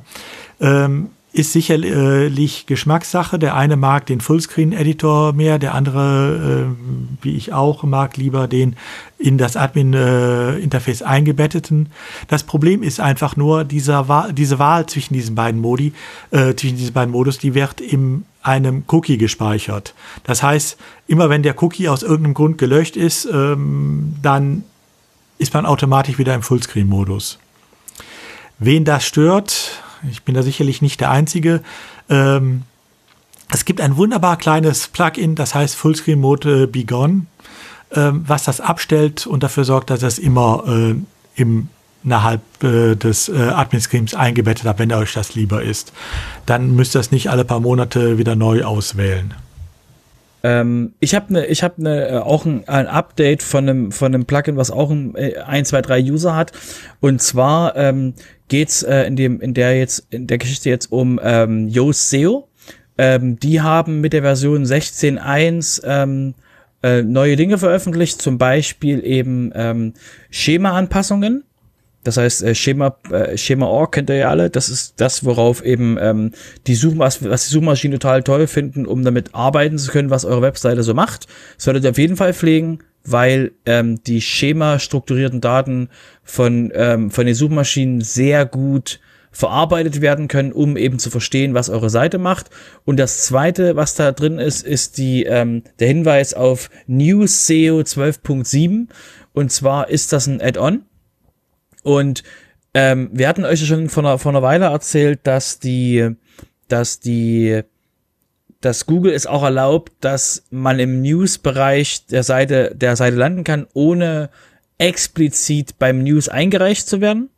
ähm, ist sicherlich Geschmackssache. Der eine mag den Fullscreen-Editor mehr, der andere, äh, wie ich auch, mag lieber den in das Admin-Interface eingebetteten. Das Problem ist einfach nur, dieser Wahl, diese Wahl zwischen diesen beiden Modi, äh, zwischen diesen beiden Modus, die wird in einem Cookie gespeichert. Das heißt, immer wenn der Cookie aus irgendeinem Grund gelöscht ist, ähm, dann ist man automatisch wieder im Fullscreen-Modus. Wen das stört, ich bin da sicherlich nicht der Einzige. Ähm, es gibt ein wunderbar kleines Plugin, das heißt Fullscreen Mode äh, Be Gone, ähm, was das abstellt und dafür sorgt, dass es immer äh, im innerhalb äh, des äh, Admin-Screens eingebettet hat, wenn euch das lieber ist. Dann müsst ihr es nicht alle paar Monate wieder neu auswählen. Ähm, ich habe ne, ich habe ne, äh, auch ein, ein, Update von einem von einem Plugin, was auch ein, äh, ein zwei drei User hat. Und zwar ähm, geht's äh, in dem in der jetzt in der Geschichte jetzt um ähm, Yoast SEO. Ähm, die haben mit der Version 16.1 ähm, äh, neue Dinge veröffentlicht, zum Beispiel eben ähm, Schema-Anpassungen. Das heißt, äh, Schema, äh, Schema.org kennt ihr ja alle. Das ist das, worauf eben ähm, die Suchmas was die Suchmaschinen total toll finden, um damit arbeiten zu können, was eure Webseite so macht. Solltet ihr auf jeden Fall pflegen, weil ähm, die Schema-strukturierten Daten von, ähm, von den Suchmaschinen sehr gut verarbeitet werden können, um eben zu verstehen, was eure Seite macht. Und das zweite, was da drin ist, ist die, ähm, der Hinweis auf News SEO 12.7. Und zwar ist das ein Add-on und ähm, wir hatten euch ja schon vor einer, vor einer Weile erzählt, dass die, dass die, dass Google es auch erlaubt, dass man im News-Bereich der Seite, der Seite landen kann, ohne explizit beim News eingereicht zu werden.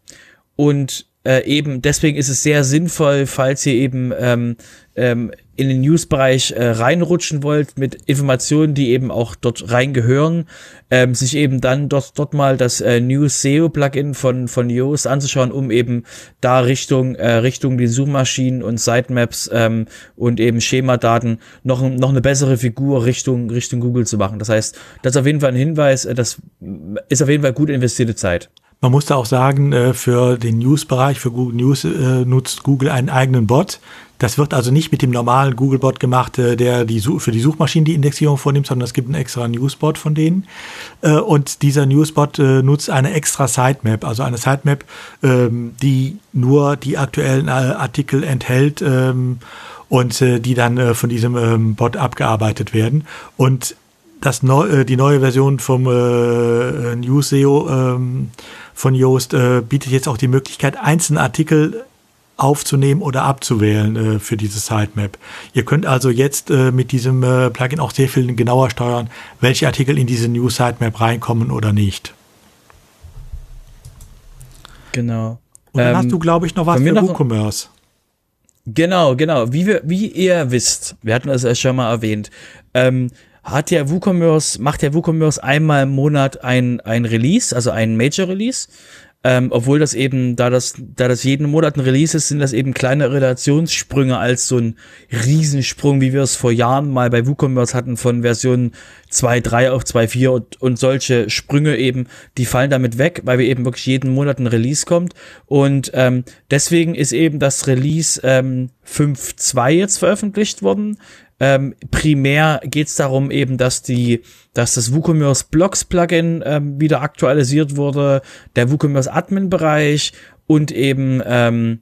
Und äh, eben deswegen ist es sehr sinnvoll, falls ihr eben ähm, ähm, in den News-Bereich äh, reinrutschen wollt mit Informationen, die eben auch dort reingehören, ähm, sich eben dann dort dort mal das äh, News SEO Plugin von von Yoast anzuschauen, um eben da Richtung äh, Richtung die Suchmaschinen und Sitemaps ähm, und eben Schemadaten noch noch eine bessere Figur Richtung Richtung Google zu machen. Das heißt, das ist auf jeden Fall ein Hinweis, äh, das ist auf jeden Fall gut investierte Zeit. Man muss da auch sagen, äh, für den News-Bereich, für Google News äh, nutzt Google einen eigenen Bot. Das wird also nicht mit dem normalen Google-Bot gemacht, äh, der die für die Suchmaschinen die Indexierung vornimmt, sondern es gibt einen extra News-Bot von denen. Und dieser News-Bot nutzt eine extra Sitemap, also eine Sitemap, ähm, die nur die aktuellen Artikel enthält ähm, und die dann von diesem ähm, Bot abgearbeitet werden. Und das neu, die neue Version vom News SEO von Yoast äh, bietet jetzt auch die Möglichkeit, einzelne Artikel aufzunehmen oder abzuwählen äh, für diese Sitemap. Ihr könnt also jetzt äh, mit diesem äh, Plugin auch sehr viel genauer steuern, welche Artikel in diese New Sitemap reinkommen oder nicht. Genau. Und dann ähm, hast du, glaube ich, noch was für WooCommerce. Genau, genau. Wie, wir, wie ihr wisst, wir hatten das ja schon mal erwähnt, ähm, hat ja WooCommerce, macht ja WooCommerce einmal im Monat ein, ein Release, also ein Major Release. ähm, obwohl das eben, da das, da das jeden Monat ein Release ist, sind das eben kleine Relationssprünge als so ein Riesensprung, wie wir es vor Jahren mal bei WooCommerce hatten von Version 2.3 auf 2.4 und, und solche Sprünge eben, die fallen damit weg, weil wir eben wirklich jeden Monat ein Release kommt und ähm, deswegen ist eben das Release ähm, 5.2 jetzt veröffentlicht worden. Ähm, primär geht es darum eben, dass die dass das WooCommerce Blocks Plugin ähm, wieder aktualisiert wurde, der WooCommerce Admin Bereich und eben ähm,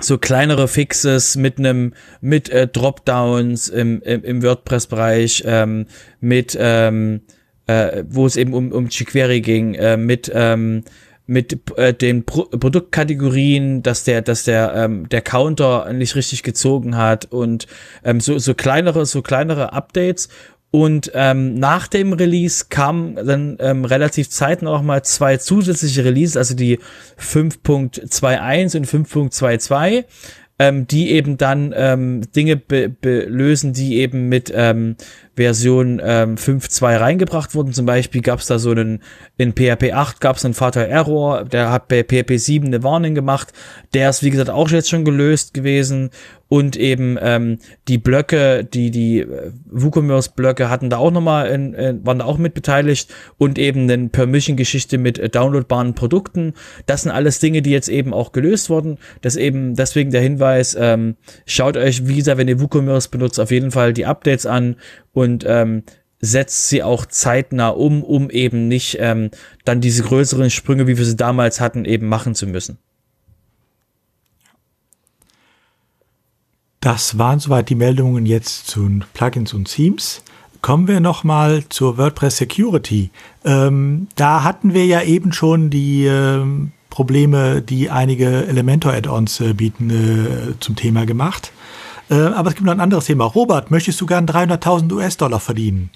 so kleinere Fixes mit einem mit äh, Dropdowns im, im, im WordPress Bereich ähm, mit ähm, äh, wo es eben um um jQuery ging äh, mit ähm, mit äh, den Pro Produktkategorien, dass der, dass der ähm, der Counter nicht richtig gezogen hat und ähm, so so kleinere so kleinere Updates. Und ähm, nach dem Release kamen dann ähm, relativ zeitnah noch mal zwei zusätzliche Releases, also die 5.21 und 5.22, ähm, die eben dann ähm, Dinge be belösen, die eben mit ähm, Version ähm, 5.2 reingebracht wurden. Zum Beispiel gab es da so einen, in PHP 8 gab es einen Vater Error, der hat bei PHP 7 eine Warning gemacht. Der ist, wie gesagt, auch jetzt schon gelöst gewesen. Und eben ähm, die Blöcke, die die äh, WooCommerce-Blöcke hatten da auch nochmal, in, in, waren da auch mit beteiligt und eben eine Permission-Geschichte mit äh, downloadbaren Produkten. Das sind alles Dinge, die jetzt eben auch gelöst wurden. Das eben deswegen der Hinweis, ähm, schaut euch, gesagt, wenn ihr WooCommerce benutzt, auf jeden Fall die Updates an und ähm, setzt sie auch zeitnah um, um eben nicht ähm, dann diese größeren Sprünge, wie wir sie damals hatten, eben machen zu müssen. Das waren soweit die Meldungen jetzt zu Plugins und Themes. Kommen wir nochmal zur WordPress Security. Ähm, da hatten wir ja eben schon die ähm, Probleme, die einige Elementor-Add-ons äh, bieten, äh, zum Thema gemacht. Äh, aber es gibt noch ein anderes Thema. Robert, möchtest du gern 300.000 US-Dollar verdienen?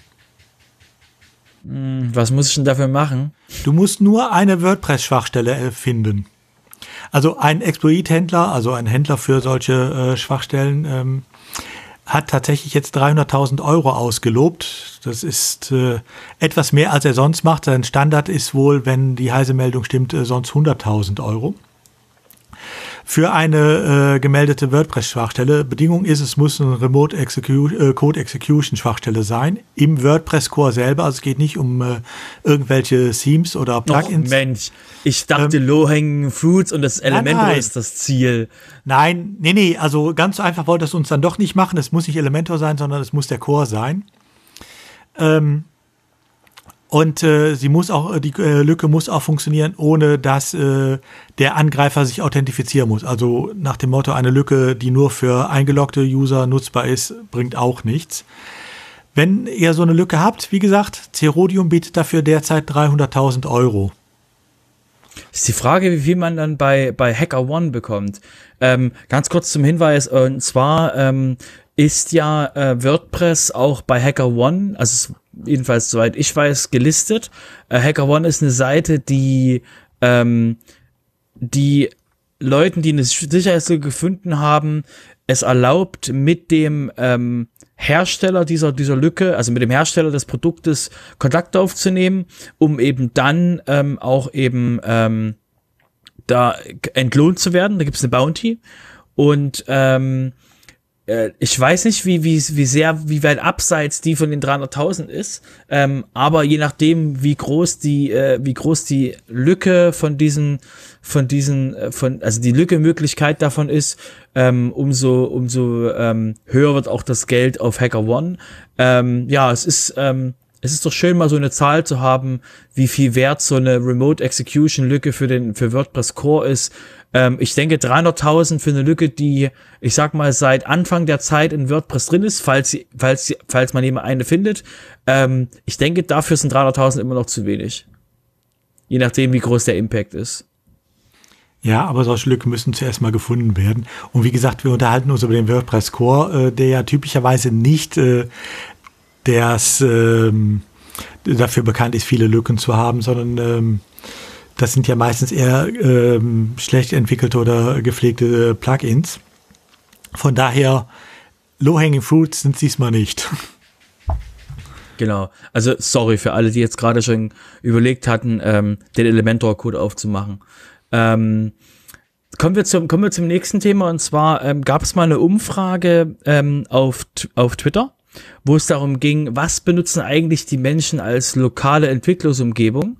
Hm, was muss ich denn dafür machen? Du musst nur eine WordPress-Schwachstelle erfinden. Also ein Exploit-Händler, also ein Händler für solche äh, Schwachstellen, ähm, hat tatsächlich jetzt 300.000 Euro ausgelobt. Das ist äh, etwas mehr, als er sonst macht. Sein Standard ist wohl, wenn die heiße Meldung stimmt, äh, sonst 100.000 Euro für eine äh, gemeldete WordPress-Schwachstelle. Bedingung ist, es muss eine Remote Execu äh, Code Execution Schwachstelle sein im WordPress Core selber. Also es geht nicht um äh, irgendwelche Themes oder Plugins. Oh, Mensch, ich dachte ähm, Low-Hanging Fruits und das Elementor ist das Ziel. Nein, nee, nee, also ganz so einfach wollte es uns dann doch nicht machen. Es muss nicht Elementor sein, sondern es muss der Core sein. Ähm, und äh, sie muss auch, die äh, Lücke muss auch funktionieren, ohne dass äh, der Angreifer sich authentifizieren muss. Also nach dem Motto, eine Lücke, die nur für eingeloggte User nutzbar ist, bringt auch nichts. Wenn ihr so eine Lücke habt, wie gesagt, Cerodium bietet dafür derzeit 300.000 Euro. Ist die Frage, wie viel man dann bei, bei Hacker One bekommt. Ähm, ganz kurz zum Hinweis, und zwar ähm, ist ja äh, WordPress auch bei Hacker One, also jedenfalls soweit ich weiß, gelistet. Äh, Hacker One ist eine Seite, die ähm, die Leuten, die eine Sicherheitslücke gefunden haben, es erlaubt, mit dem ähm, Hersteller dieser, dieser Lücke, also mit dem Hersteller des Produktes Kontakt aufzunehmen, um eben dann ähm, auch eben ähm, da entlohnt zu werden. Da gibt es eine Bounty. Und ähm, äh, ich weiß nicht, wie, wie, wie sehr, wie weit abseits die von den 300.000 ist, ähm, aber je nachdem, wie groß die, äh, wie groß die Lücke von diesen, von diesen, äh, von, also die Lücke-Möglichkeit davon ist, ähm, umso, umso ähm, höher wird auch das Geld auf Hacker One. Ähm, ja, es ist, ähm, es ist doch schön, mal so eine Zahl zu haben, wie viel wert so eine Remote Execution Lücke für den, für WordPress Core ist. Ähm, ich denke 300.000 für eine Lücke, die, ich sag mal, seit Anfang der Zeit in WordPress drin ist, falls, falls, falls man jemand eine findet. Ähm, ich denke, dafür sind 300.000 immer noch zu wenig. Je nachdem, wie groß der Impact ist. Ja, aber solche Lücken müssen zuerst mal gefunden werden. Und wie gesagt, wir unterhalten uns über den WordPress Core, äh, der ja typischerweise nicht äh, das ähm, dafür bekannt ist, viele Lücken zu haben, sondern ähm, das sind ja meistens eher ähm, schlecht entwickelte oder gepflegte Plugins. Von daher, Low-Hanging Fruits sind diesmal nicht. Genau. Also sorry für alle, die jetzt gerade schon überlegt hatten, ähm, den Elementor-Code aufzumachen. Ähm, kommen wir zum kommen wir zum nächsten Thema und zwar ähm, gab es mal eine Umfrage ähm, auf auf Twitter, wo es darum ging, was benutzen eigentlich die Menschen als lokale Entwicklungsumgebung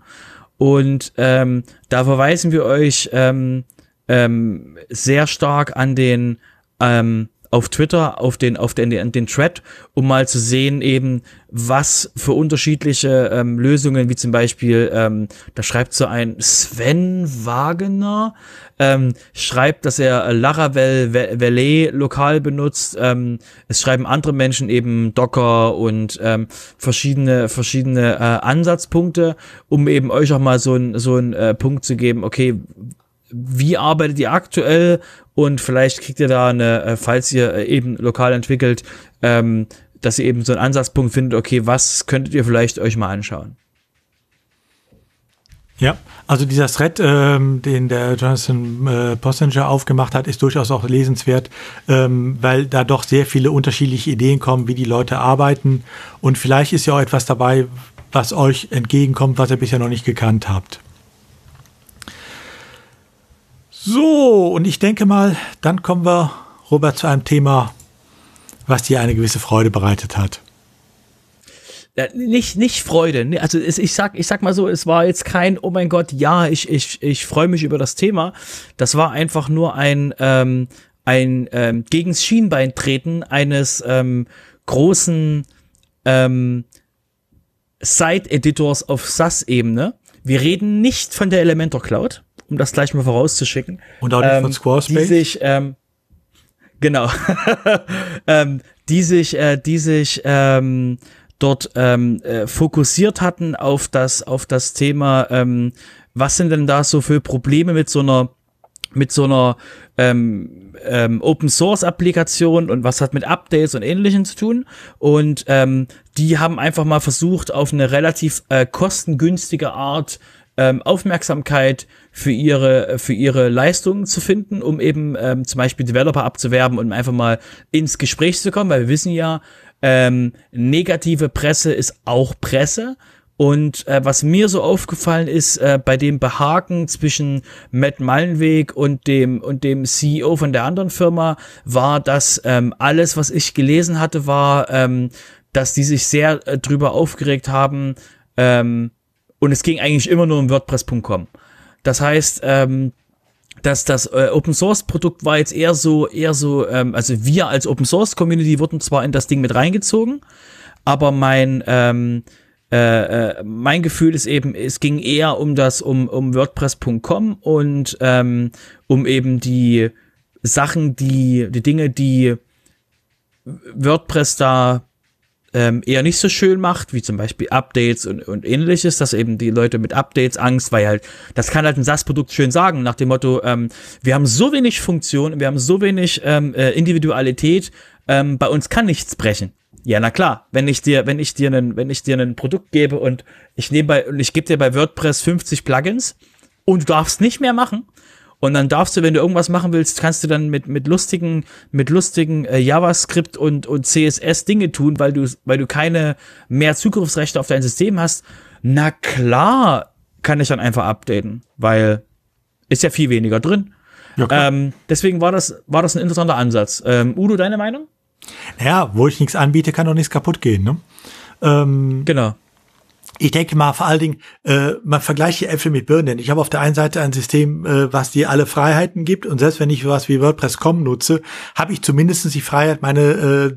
und ähm, da verweisen wir euch ähm, ähm, sehr stark an den ähm, auf Twitter, auf den, auf den, den, Thread, um mal zu sehen eben, was für unterschiedliche ähm, Lösungen, wie zum Beispiel, ähm, da schreibt so ein Sven Wagener, ähm, schreibt, dass er Laravel Valet lokal benutzt. Ähm, es schreiben andere Menschen eben Docker und ähm, verschiedene, verschiedene äh, Ansatzpunkte, um eben euch auch mal so ein, so ein äh, Punkt zu geben, okay, wie arbeitet ihr aktuell und vielleicht kriegt ihr da eine, äh, falls ihr äh, eben lokal entwickelt, ähm, dass ihr eben so einen Ansatzpunkt findet, okay, was könntet ihr vielleicht euch mal anschauen? Ja, also dieser Thread, ähm, den der Jonathan äh, Postinger aufgemacht hat, ist durchaus auch lesenswert, ähm, weil da doch sehr viele unterschiedliche Ideen kommen, wie die Leute arbeiten. Und vielleicht ist ja auch etwas dabei, was euch entgegenkommt, was ihr bisher noch nicht gekannt habt. So, und ich denke mal, dann kommen wir, Robert, zu einem Thema, was dir eine gewisse Freude bereitet hat. Ja, nicht nicht Freude. Also ich sag ich sag mal so, es war jetzt kein Oh mein Gott, ja, ich ich ich freue mich über das Thema. Das war einfach nur ein ähm, ein ähm, gegens Schienbein treten eines ähm, großen ähm, Site-Editors auf SAS-Ebene. Wir reden nicht von der Elementor Cloud um das gleich mal vorauszuschicken. Und auch nicht ähm, von Squarespace? Die sich, ähm, genau, ähm, die sich, äh, die sich ähm, dort ähm, äh, fokussiert hatten auf das, auf das Thema, ähm, was sind denn da so für Probleme mit so einer mit so einer ähm, ähm, Open Source Applikation und was hat mit Updates und ähnlichem zu tun. Und ähm, die haben einfach mal versucht, auf eine relativ äh, kostengünstige Art ähm, Aufmerksamkeit für ihre, für ihre Leistungen zu finden, um eben ähm, zum Beispiel Developer abzuwerben und einfach mal ins Gespräch zu kommen, weil wir wissen ja, ähm, negative Presse ist auch Presse. Und äh, was mir so aufgefallen ist, äh, bei dem Behaken zwischen Matt Mallenweg und dem und dem CEO von der anderen Firma, war, dass ähm, alles, was ich gelesen hatte, war, ähm, dass die sich sehr äh, drüber aufgeregt haben, ähm, und es ging eigentlich immer nur um WordPress.com. Das heißt, ähm, dass das äh, Open Source Produkt war jetzt eher so, eher so, ähm, also wir als Open Source Community wurden zwar in das Ding mit reingezogen, aber mein ähm, äh, äh, mein Gefühl ist eben, es ging eher um das, um, um WordPress.com und ähm, um eben die Sachen, die, die Dinge, die WordPress da ähm, eher nicht so schön macht, wie zum Beispiel Updates und, und ähnliches, dass eben die Leute mit Updates Angst, weil halt, das kann halt ein SaaS-Produkt schön sagen, nach dem Motto, ähm, wir haben so wenig Funktion, wir haben so wenig ähm, äh, Individualität, ähm, bei uns kann nichts brechen. Ja, na klar, wenn ich dir, wenn ich dir einen, wenn ich dir ein Produkt gebe und ich nehme bei, und ich gebe dir bei WordPress 50 Plugins und du darfst nicht mehr machen, und dann darfst du, wenn du irgendwas machen willst, kannst du dann mit, mit lustigen, mit lustigen äh, JavaScript und, und CSS Dinge tun, weil du, weil du keine mehr Zugriffsrechte auf dein System hast. Na klar, kann ich dann einfach updaten, weil ist ja viel weniger drin. Ja, ähm, deswegen war das, war das ein interessanter Ansatz. Ähm, Udo, deine Meinung? Ja, wo ich nichts anbiete, kann doch nichts kaputt gehen, ne? Ähm, genau ich denke mal vor allen Dingen, äh, man vergleicht die Äpfel mit Birnen. Ich habe auf der einen Seite ein System, äh, was dir alle Freiheiten gibt und selbst wenn ich was wie WordPress.com nutze, habe ich zumindest die Freiheit, meine äh,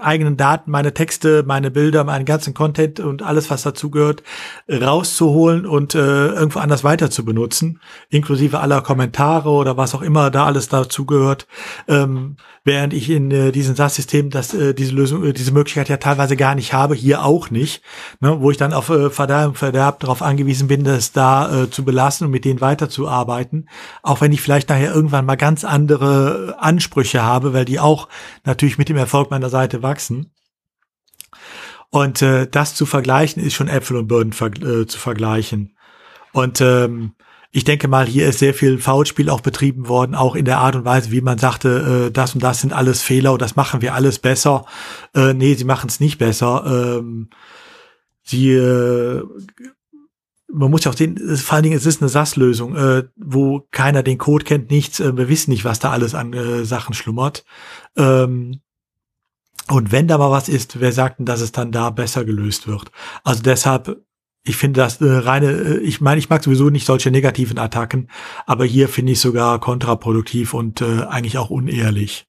eigenen Daten, meine Texte, meine Bilder, meinen ganzen Content und alles, was dazu gehört, rauszuholen und äh, irgendwo anders weiter zu benutzen, inklusive aller Kommentare oder was auch immer da alles dazu gehört. Ähm, während ich in äh, diesem SaaS-System das, äh, diese Lösung, äh, diese Möglichkeit ja teilweise gar nicht habe, hier auch nicht, ne, wo ich dann auf äh, Verderb, Verderb darauf angewiesen bin, das da äh, zu belassen und mit denen weiterzuarbeiten, auch wenn ich vielleicht nachher irgendwann mal ganz andere Ansprüche habe, weil die auch natürlich mit dem Erfolg meiner Seite wachsen. Und äh, das zu vergleichen ist schon Äpfel und Birnen ver äh, zu vergleichen. Und ähm, ich denke mal, hier ist sehr viel Foulspiel auch betrieben worden, auch in der Art und Weise, wie man sagte, äh, das und das sind alles Fehler und das machen wir alles besser. Äh, nee, sie machen es nicht besser. Ähm, sie äh, man muss ja auch sehen, vor allen Dingen, es ist eine SAS-Lösung, äh, wo keiner den Code kennt, nichts, äh, wir wissen nicht, was da alles an äh, Sachen schlummert. Ähm, und wenn da mal was ist, wer sagt denn, dass es dann da besser gelöst wird? Also deshalb, ich finde das äh, reine, äh, ich meine, ich mag sowieso nicht solche negativen Attacken, aber hier finde ich sogar kontraproduktiv und äh, eigentlich auch unehrlich.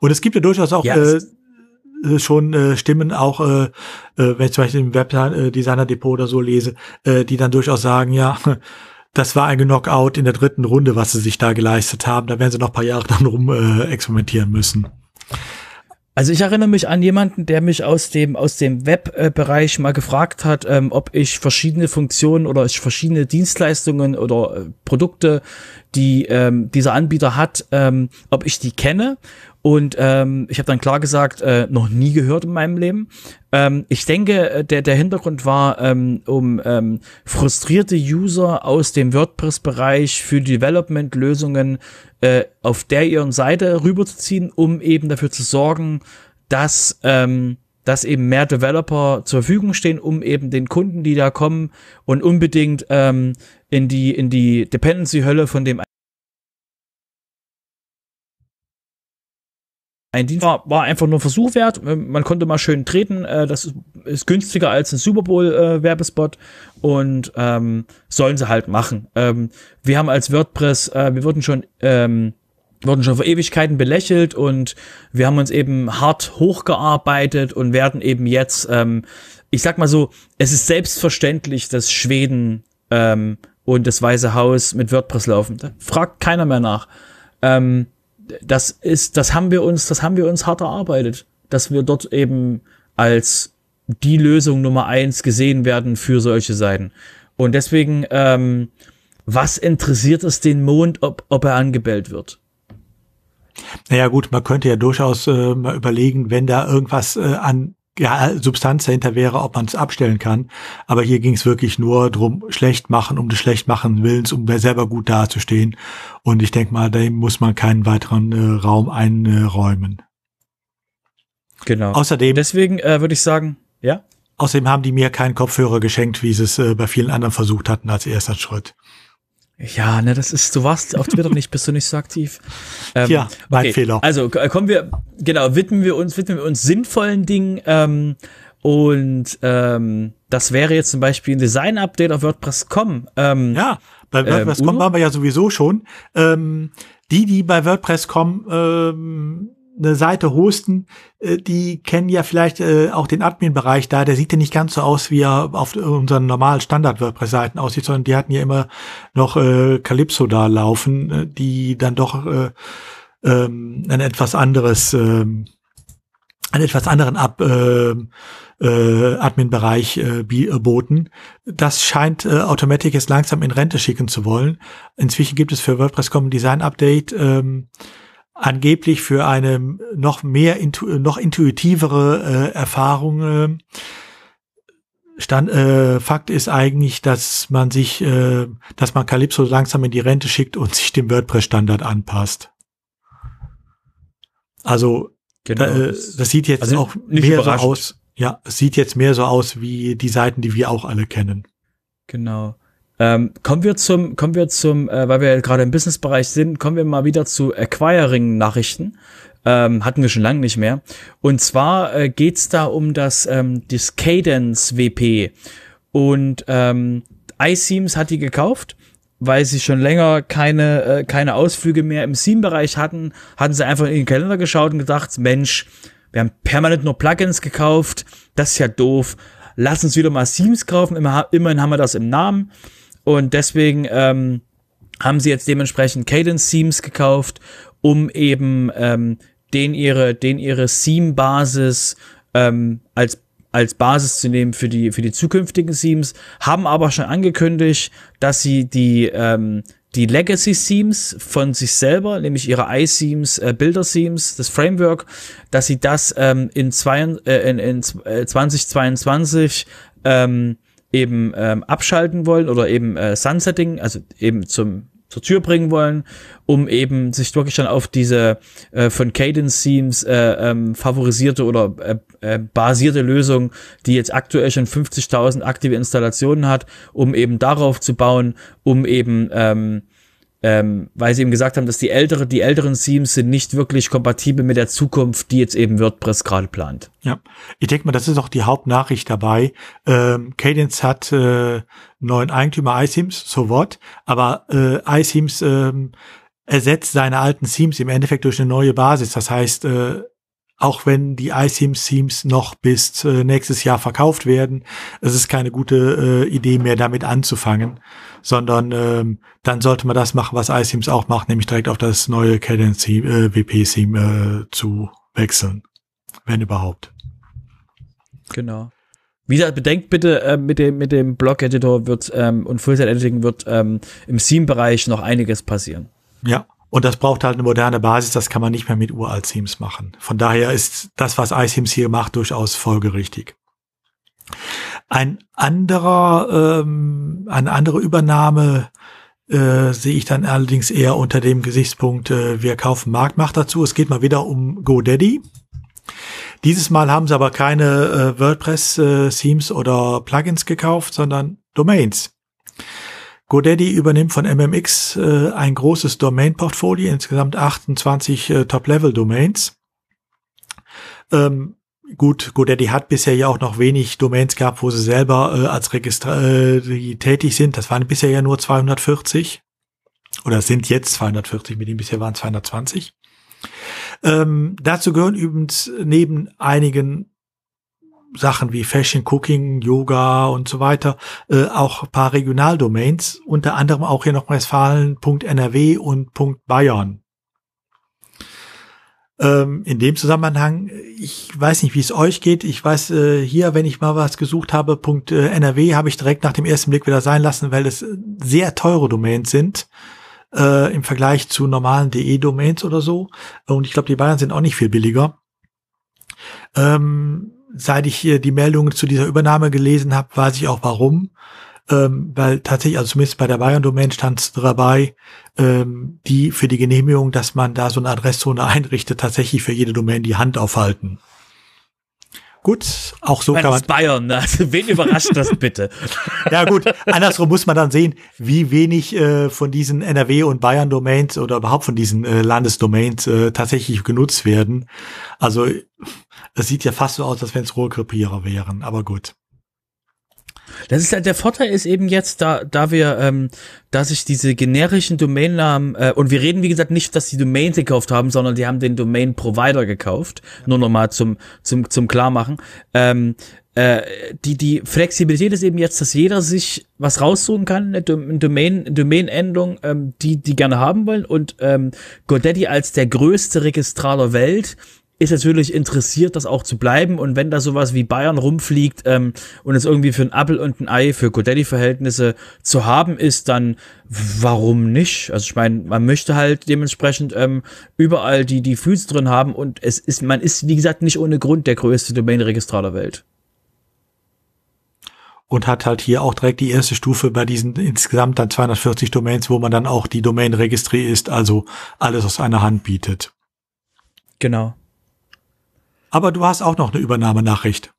Und es gibt ja durchaus auch ja, äh, äh, schon äh, Stimmen, auch äh, äh, wenn ich zum Beispiel im Webdesigner-Depot oder so lese, äh, die dann durchaus sagen, ja, das war ein Knockout in der dritten Runde, was sie sich da geleistet haben. Da werden sie noch ein paar Jahre dann rum äh, experimentieren müssen. Also ich erinnere mich an jemanden, der mich aus dem aus dem Webbereich mal gefragt hat, ähm, ob ich verschiedene Funktionen oder ich verschiedene Dienstleistungen oder äh, Produkte, die ähm, dieser Anbieter hat, ähm, ob ich die kenne und ähm, ich habe dann klar gesagt, äh, noch nie gehört in meinem Leben. Ähm, ich denke, äh, der, der Hintergrund war, ähm, um ähm, frustrierte User aus dem WordPress-Bereich für Development-Lösungen äh, auf der ihren Seite rüberzuziehen, um eben dafür zu sorgen, dass ähm, dass eben mehr Developer zur Verfügung stehen, um eben den Kunden, die da kommen und unbedingt ähm, in die in die Dependency-Hölle von dem ein Dienst war, war einfach nur Versuch wert. Ähm, man konnte mal schön treten. Äh, das ist, günstiger als ein Super Bowl äh, Werbespot und ähm, sollen sie halt machen. Ähm, wir haben als WordPress, äh, wir wurden schon ähm, wurden schon vor Ewigkeiten belächelt und wir haben uns eben hart hochgearbeitet und werden eben jetzt, ähm, ich sag mal so, es ist selbstverständlich, dass Schweden ähm, und das Weiße Haus mit WordPress laufen. Da fragt keiner mehr nach. Ähm, das ist, das haben wir uns, das haben wir uns hart erarbeitet, dass wir dort eben als die Lösung Nummer eins gesehen werden für solche Seiten. Und deswegen, ähm, was interessiert es den Mond, ob, ob er angebellt wird? Naja gut, man könnte ja durchaus äh, mal überlegen, wenn da irgendwas äh, an ja, Substanz dahinter wäre, ob man es abstellen kann. Aber hier ging es wirklich nur drum, schlecht machen, um des schlecht machen Willens, um selber gut dazustehen. Und ich denke mal, dem muss man keinen weiteren äh, Raum einräumen. Genau. Außerdem. Deswegen äh, würde ich sagen, ja. Außerdem haben die mir keinen Kopfhörer geschenkt, wie sie es äh, bei vielen anderen versucht hatten als erster Schritt. Ja, ne, das ist, du warst auf Twitter nicht, bist du nicht so aktiv. Ähm, ja, mein okay. Fehler. Also kommen wir, genau, widmen wir uns, widmen wir uns sinnvollen Dingen. Ähm, und ähm, das wäre jetzt zum Beispiel ein Design-Update auf WordPress.com. Ähm, ja, bei WordPress.com ähm, waren wir ja sowieso schon. Ähm, die, die bei WordPress.com ähm, eine Seite hosten, äh, die kennen ja vielleicht äh, auch den Admin-Bereich da. Der sieht ja nicht ganz so aus, wie er auf unseren normalen Standard-WordPress-Seiten aussieht, sondern die hatten ja immer noch äh, Calypso da laufen, äh, die dann doch äh, ähm, ein etwas anderes, äh, einen etwas anderen Ab, äh, äh, Admin-Bereich äh, boten. Das scheint äh, Automatic jetzt langsam in Rente schicken zu wollen. Inzwischen gibt es für WordPress.com ein Design-Update. Ähm, angeblich für eine noch mehr, intu noch intuitivere äh, Erfahrung. Äh, Stand, äh, Fakt ist eigentlich, dass man sich, äh, dass man Calypso langsam in die Rente schickt und sich dem WordPress-Standard anpasst. Also genau. äh, das sieht jetzt also auch mehr so aus. Ja, es sieht jetzt mehr so aus wie die Seiten, die wir auch alle kennen. Genau. Ähm, kommen wir zum, kommen wir zum, äh, weil wir gerade im Businessbereich sind, kommen wir mal wieder zu Acquiring-Nachrichten. Ähm, hatten wir schon lange nicht mehr. Und zwar äh, geht's da um das, ähm, das Cadence WP. Und ähm, iSeams hat die gekauft, weil sie schon länger keine, äh, keine Ausflüge mehr im Seam-Bereich hatten, hatten sie einfach in den Kalender geschaut und gedacht, Mensch, wir haben permanent nur Plugins gekauft, das ist ja doof. Lass uns wieder mal Seams kaufen, immerhin haben wir das im Namen. Und deswegen ähm, haben sie jetzt dementsprechend Cadence Themes gekauft, um eben ähm, den ihre, den ihre Theme-Basis ähm, als als Basis zu nehmen für die für die zukünftigen Themes, haben aber schon angekündigt, dass sie die ähm, die Legacy Themes von sich selber, nämlich ihre iThemes, äh, Bilder Themes, das Framework, dass sie das ähm, in, zwei, äh, in, in 2022 äh, ähm, eben ähm, abschalten wollen oder eben äh, Sunsetting, also eben zum zur Tür bringen wollen, um eben sich wirklich dann auf diese äh, von Cadence Themes äh, ähm, favorisierte oder äh, äh, basierte Lösung, die jetzt aktuell schon 50.000 aktive Installationen hat, um eben darauf zu bauen, um eben ähm, ähm, weil sie eben gesagt haben, dass die ältere, die älteren Themes sind nicht wirklich kompatibel mit der Zukunft, die jetzt eben WordPress gerade plant. Ja, ich denke mal, das ist auch die Hauptnachricht dabei. Ähm, Cadence hat äh, neuen Eigentümer iThemes, so what, aber äh, iThemes ähm, ersetzt seine alten Themes im Endeffekt durch eine neue Basis. Das heißt, äh, auch wenn die iSIMS-Themes noch bis äh, nächstes Jahr verkauft werden, es ist keine gute äh, Idee mehr damit anzufangen, sondern ähm, dann sollte man das machen, was iSIMS auch macht, nämlich direkt auf das neue Cadence äh, WP-Theme äh, zu wechseln, wenn überhaupt. Genau. Wie gesagt, bedenkt bitte, äh, mit dem, mit dem Block-Editor wird ähm, und Full-Set-Editing wird ähm, im Theme-Bereich noch einiges passieren. Ja, und das braucht halt eine moderne Basis, das kann man nicht mehr mit uralt Themes machen. Von daher ist das, was iThemes hier macht, durchaus folgerichtig. Ein anderer, ähm, eine andere Übernahme äh, sehe ich dann allerdings eher unter dem Gesichtspunkt, äh, wir kaufen Marktmacht dazu. Es geht mal wieder um GoDaddy. Dieses Mal haben sie aber keine äh, WordPress-Themes äh, oder Plugins gekauft, sondern Domains. GoDaddy übernimmt von MMX äh, ein großes Domain-Portfolio, insgesamt 28 äh, Top-Level-Domains. Ähm, gut, GoDaddy hat bisher ja auch noch wenig Domains gehabt, wo sie selber äh, als Registra äh, tätig sind. Das waren bisher ja nur 240 oder sind jetzt 240, mit dem bisher waren 220. Ähm, dazu gehören übrigens neben einigen Sachen wie Fashion, Cooking, Yoga und so weiter, äh, auch paar Regionaldomains, unter anderem auch hier noch Westfalen.nrw und .bayern. Ähm, in dem Zusammenhang, ich weiß nicht, wie es euch geht. Ich weiß äh, hier, wenn ich mal was gesucht habe, .nrw habe ich direkt nach dem ersten Blick wieder sein lassen, weil es sehr teure Domains sind äh, im Vergleich zu normalen DE-Domains oder so. Und ich glaube, die Bayern sind auch nicht viel billiger. Ähm, seit ich hier die Meldungen zu dieser Übernahme gelesen habe, weiß ich auch warum. Ähm, weil tatsächlich, also zumindest bei der Bayern-Domain stand es dabei, ähm, die für die Genehmigung, dass man da so eine Adresszone einrichtet, tatsächlich für jede Domain die Hand aufhalten. Gut, auch so kann man. Bayern, ne? also wen überrascht das bitte? ja gut, andersrum muss man dann sehen, wie wenig äh, von diesen NRW und Bayern Domains oder überhaupt von diesen äh, Landesdomains äh, tatsächlich genutzt werden. Also es sieht ja fast so aus, als wenn es Rohrkrepierer wären, aber gut. Das ist halt der Vorteil ist eben jetzt, da, da wir, ähm, dass ich diese generischen Domainnamen, äh, und wir reden wie gesagt nicht, dass die Domains gekauft haben, sondern die haben den Domain-Provider gekauft, ja. nur nochmal zum, zum, zum Klarmachen. Ähm, äh, die, die Flexibilität ist eben jetzt, dass jeder sich was raussuchen kann, eine Domain, Domain-Endung, ähm, die, die gerne haben wollen und ähm, GoDaddy als der größte Registrar der Welt ist natürlich interessiert, das auch zu bleiben. Und wenn da sowas wie Bayern rumfliegt ähm, und es irgendwie für ein Apple und ein Ei für Godaddy-Verhältnisse zu haben ist, dann warum nicht? Also ich meine, man möchte halt dementsprechend ähm, überall die, die Füße drin haben und es ist, man ist, wie gesagt, nicht ohne Grund der größte Domain-Registrar der Welt. Und hat halt hier auch direkt die erste Stufe bei diesen insgesamt dann 240 Domains, wo man dann auch die Domain-Registrie ist, also alles aus einer Hand bietet. Genau. Aber du hast auch noch eine Übernahmenachricht.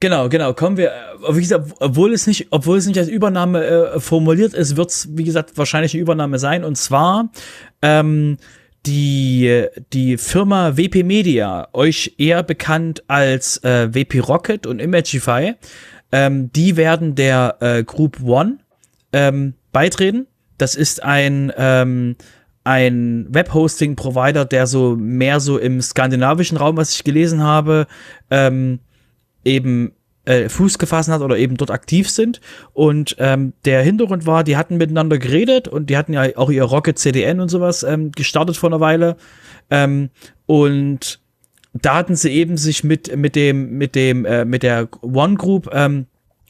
Genau, genau. Kommen wir, äh, wie gesagt, obwohl es nicht, obwohl es nicht als Übernahme äh, formuliert ist, wird es, wie gesagt, wahrscheinlich eine Übernahme sein. Und zwar ähm, die, die Firma WP Media, euch eher bekannt als äh, WP Rocket und Imagify, ähm, die werden der äh, Group One ähm, beitreten. Das ist ein ähm, ein Webhosting-Provider, der so mehr so im skandinavischen Raum, was ich gelesen habe, ähm, eben äh, Fuß gefasst hat oder eben dort aktiv sind. Und ähm, der Hintergrund war, die hatten miteinander geredet und die hatten ja auch ihr Rocket CDN und sowas ähm, gestartet vor einer Weile. Ähm, und da hatten sie eben sich mit, mit dem, mit dem, äh, mit der One Group, ähm,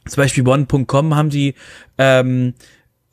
zum Beispiel One.com haben die ähm,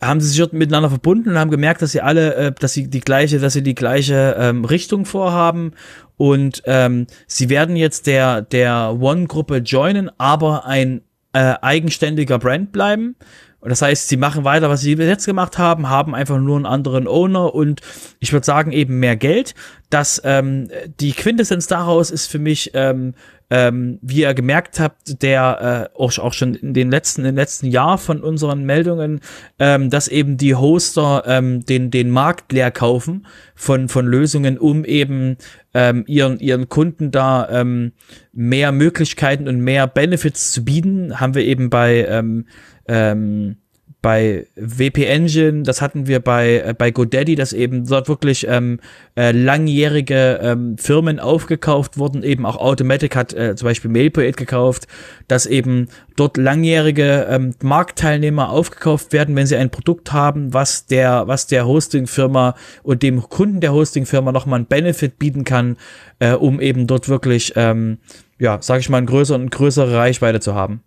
haben sie sich dort miteinander verbunden und haben gemerkt, dass sie alle, äh, dass sie die gleiche, dass sie die gleiche ähm, Richtung vorhaben und ähm, sie werden jetzt der der One-Gruppe joinen, aber ein äh, eigenständiger Brand bleiben. Und das heißt, sie machen weiter, was sie bis jetzt gemacht haben, haben einfach nur einen anderen Owner und ich würde sagen eben mehr Geld. Das ähm, die Quintessenz daraus ist für mich ähm, ähm, wie ihr gemerkt habt, der äh, auch, auch schon in den letzten, den letzten Jahr von unseren Meldungen, ähm, dass eben die Hoster ähm, den, den Markt leer kaufen von, von Lösungen, um eben ähm, ihren, ihren Kunden da ähm, mehr Möglichkeiten und mehr Benefits zu bieten, haben wir eben bei ähm, ähm, bei WP Engine, das hatten wir bei, äh, bei GoDaddy, dass eben dort wirklich ähm, äh, langjährige ähm, Firmen aufgekauft wurden, eben auch Automatic hat äh, zum Beispiel MailPoet gekauft, dass eben dort langjährige ähm, Marktteilnehmer aufgekauft werden, wenn sie ein Produkt haben, was der, was der Hostingfirma und dem Kunden der Hostingfirma nochmal einen Benefit bieten kann, äh, um eben dort wirklich, ähm, ja, sag ich mal, eine größere und größere Reichweite zu haben.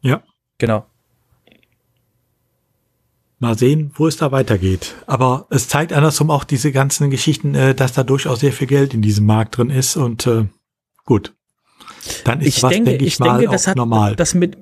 Ja. Genau. Mal sehen, wo es da weitergeht. Aber es zeigt andersrum auch diese ganzen Geschichten, äh, dass da durchaus sehr viel Geld in diesem Markt drin ist und äh, gut. Dann ist ich was, denke, denke ich, ich mal, denke, das hat, normal. Das mit,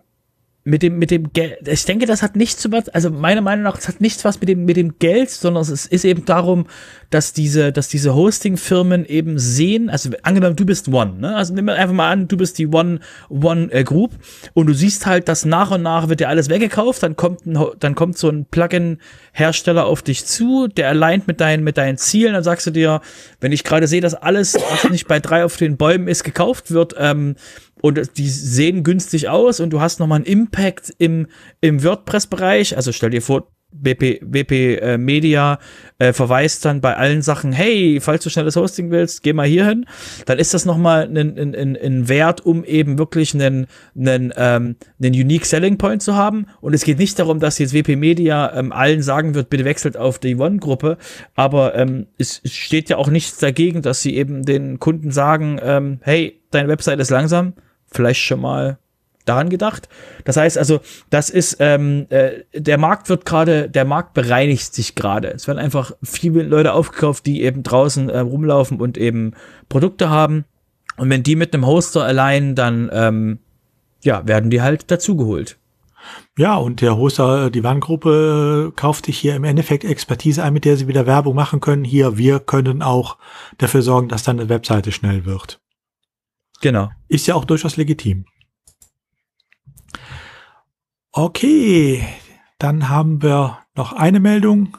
mit dem, mit dem Geld, ich denke, das hat nichts zu was, also meiner Meinung nach, es hat nichts was mit dem, mit dem Geld, sondern es ist eben darum, dass diese, dass diese Hosting-Firmen eben sehen, also angenommen, du bist One, ne? Also nimm einfach mal an, du bist die One, One äh, Group und du siehst halt, dass nach und nach wird dir alles weggekauft, dann kommt ein, dann kommt so ein Plugin-Hersteller auf dich zu, der aligned mit deinen, mit deinen Zielen, dann sagst du dir, wenn ich gerade sehe, dass alles, was nicht bei drei auf den Bäumen ist, gekauft wird, ähm, und die sehen günstig aus und du hast nochmal einen Impact im, im WordPress-Bereich. Also stell dir vor, WP, WP äh, Media äh, verweist dann bei allen Sachen, hey, falls du schnelles Hosting willst, geh mal hier hin. Dann ist das nochmal ein, ein, ein, ein Wert, um eben wirklich einen, einen, ähm, einen Unique Selling Point zu haben. Und es geht nicht darum, dass jetzt WP Media ähm, allen sagen wird, bitte wechselt auf die One-Gruppe. Aber ähm, es steht ja auch nichts dagegen, dass sie eben den Kunden sagen, ähm, hey, deine Website ist langsam vielleicht schon mal daran gedacht. Das heißt also, das ist, ähm, äh, der Markt wird gerade, der Markt bereinigt sich gerade. Es werden einfach viele Leute aufgekauft, die eben draußen äh, rumlaufen und eben Produkte haben. Und wenn die mit einem Hoster allein, dann ähm, ja, werden die halt dazugeholt. Ja, und der Hoster, die Warngruppe, kauft sich hier im Endeffekt Expertise ein, mit der sie wieder Werbung machen können. Hier, wir können auch dafür sorgen, dass dann eine Webseite schnell wird. Genau. Ist ja auch durchaus legitim. Okay, dann haben wir noch eine Meldung.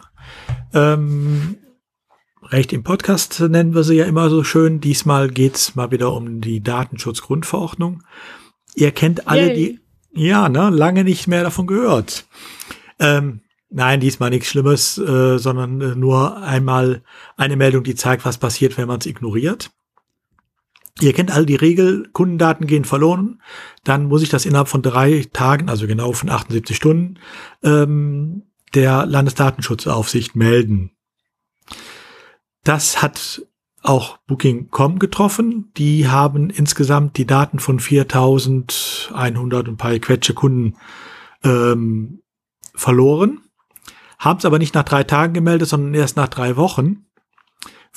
Ähm, Recht im Podcast nennen wir sie ja immer so schön. Diesmal geht's mal wieder um die Datenschutzgrundverordnung. Ihr kennt alle Yay. die, ja, ne, lange nicht mehr davon gehört. Ähm, nein, diesmal nichts Schlimmes, äh, sondern äh, nur einmal eine Meldung, die zeigt, was passiert, wenn man es ignoriert. Ihr kennt all die Regel, Kundendaten gehen verloren, dann muss ich das innerhalb von drei Tagen, also genau von 78 Stunden, ähm, der Landesdatenschutzaufsicht melden. Das hat auch Booking.com getroffen. Die haben insgesamt die Daten von 4100 und ein paar Quetsche Kunden ähm, verloren, haben es aber nicht nach drei Tagen gemeldet, sondern erst nach drei Wochen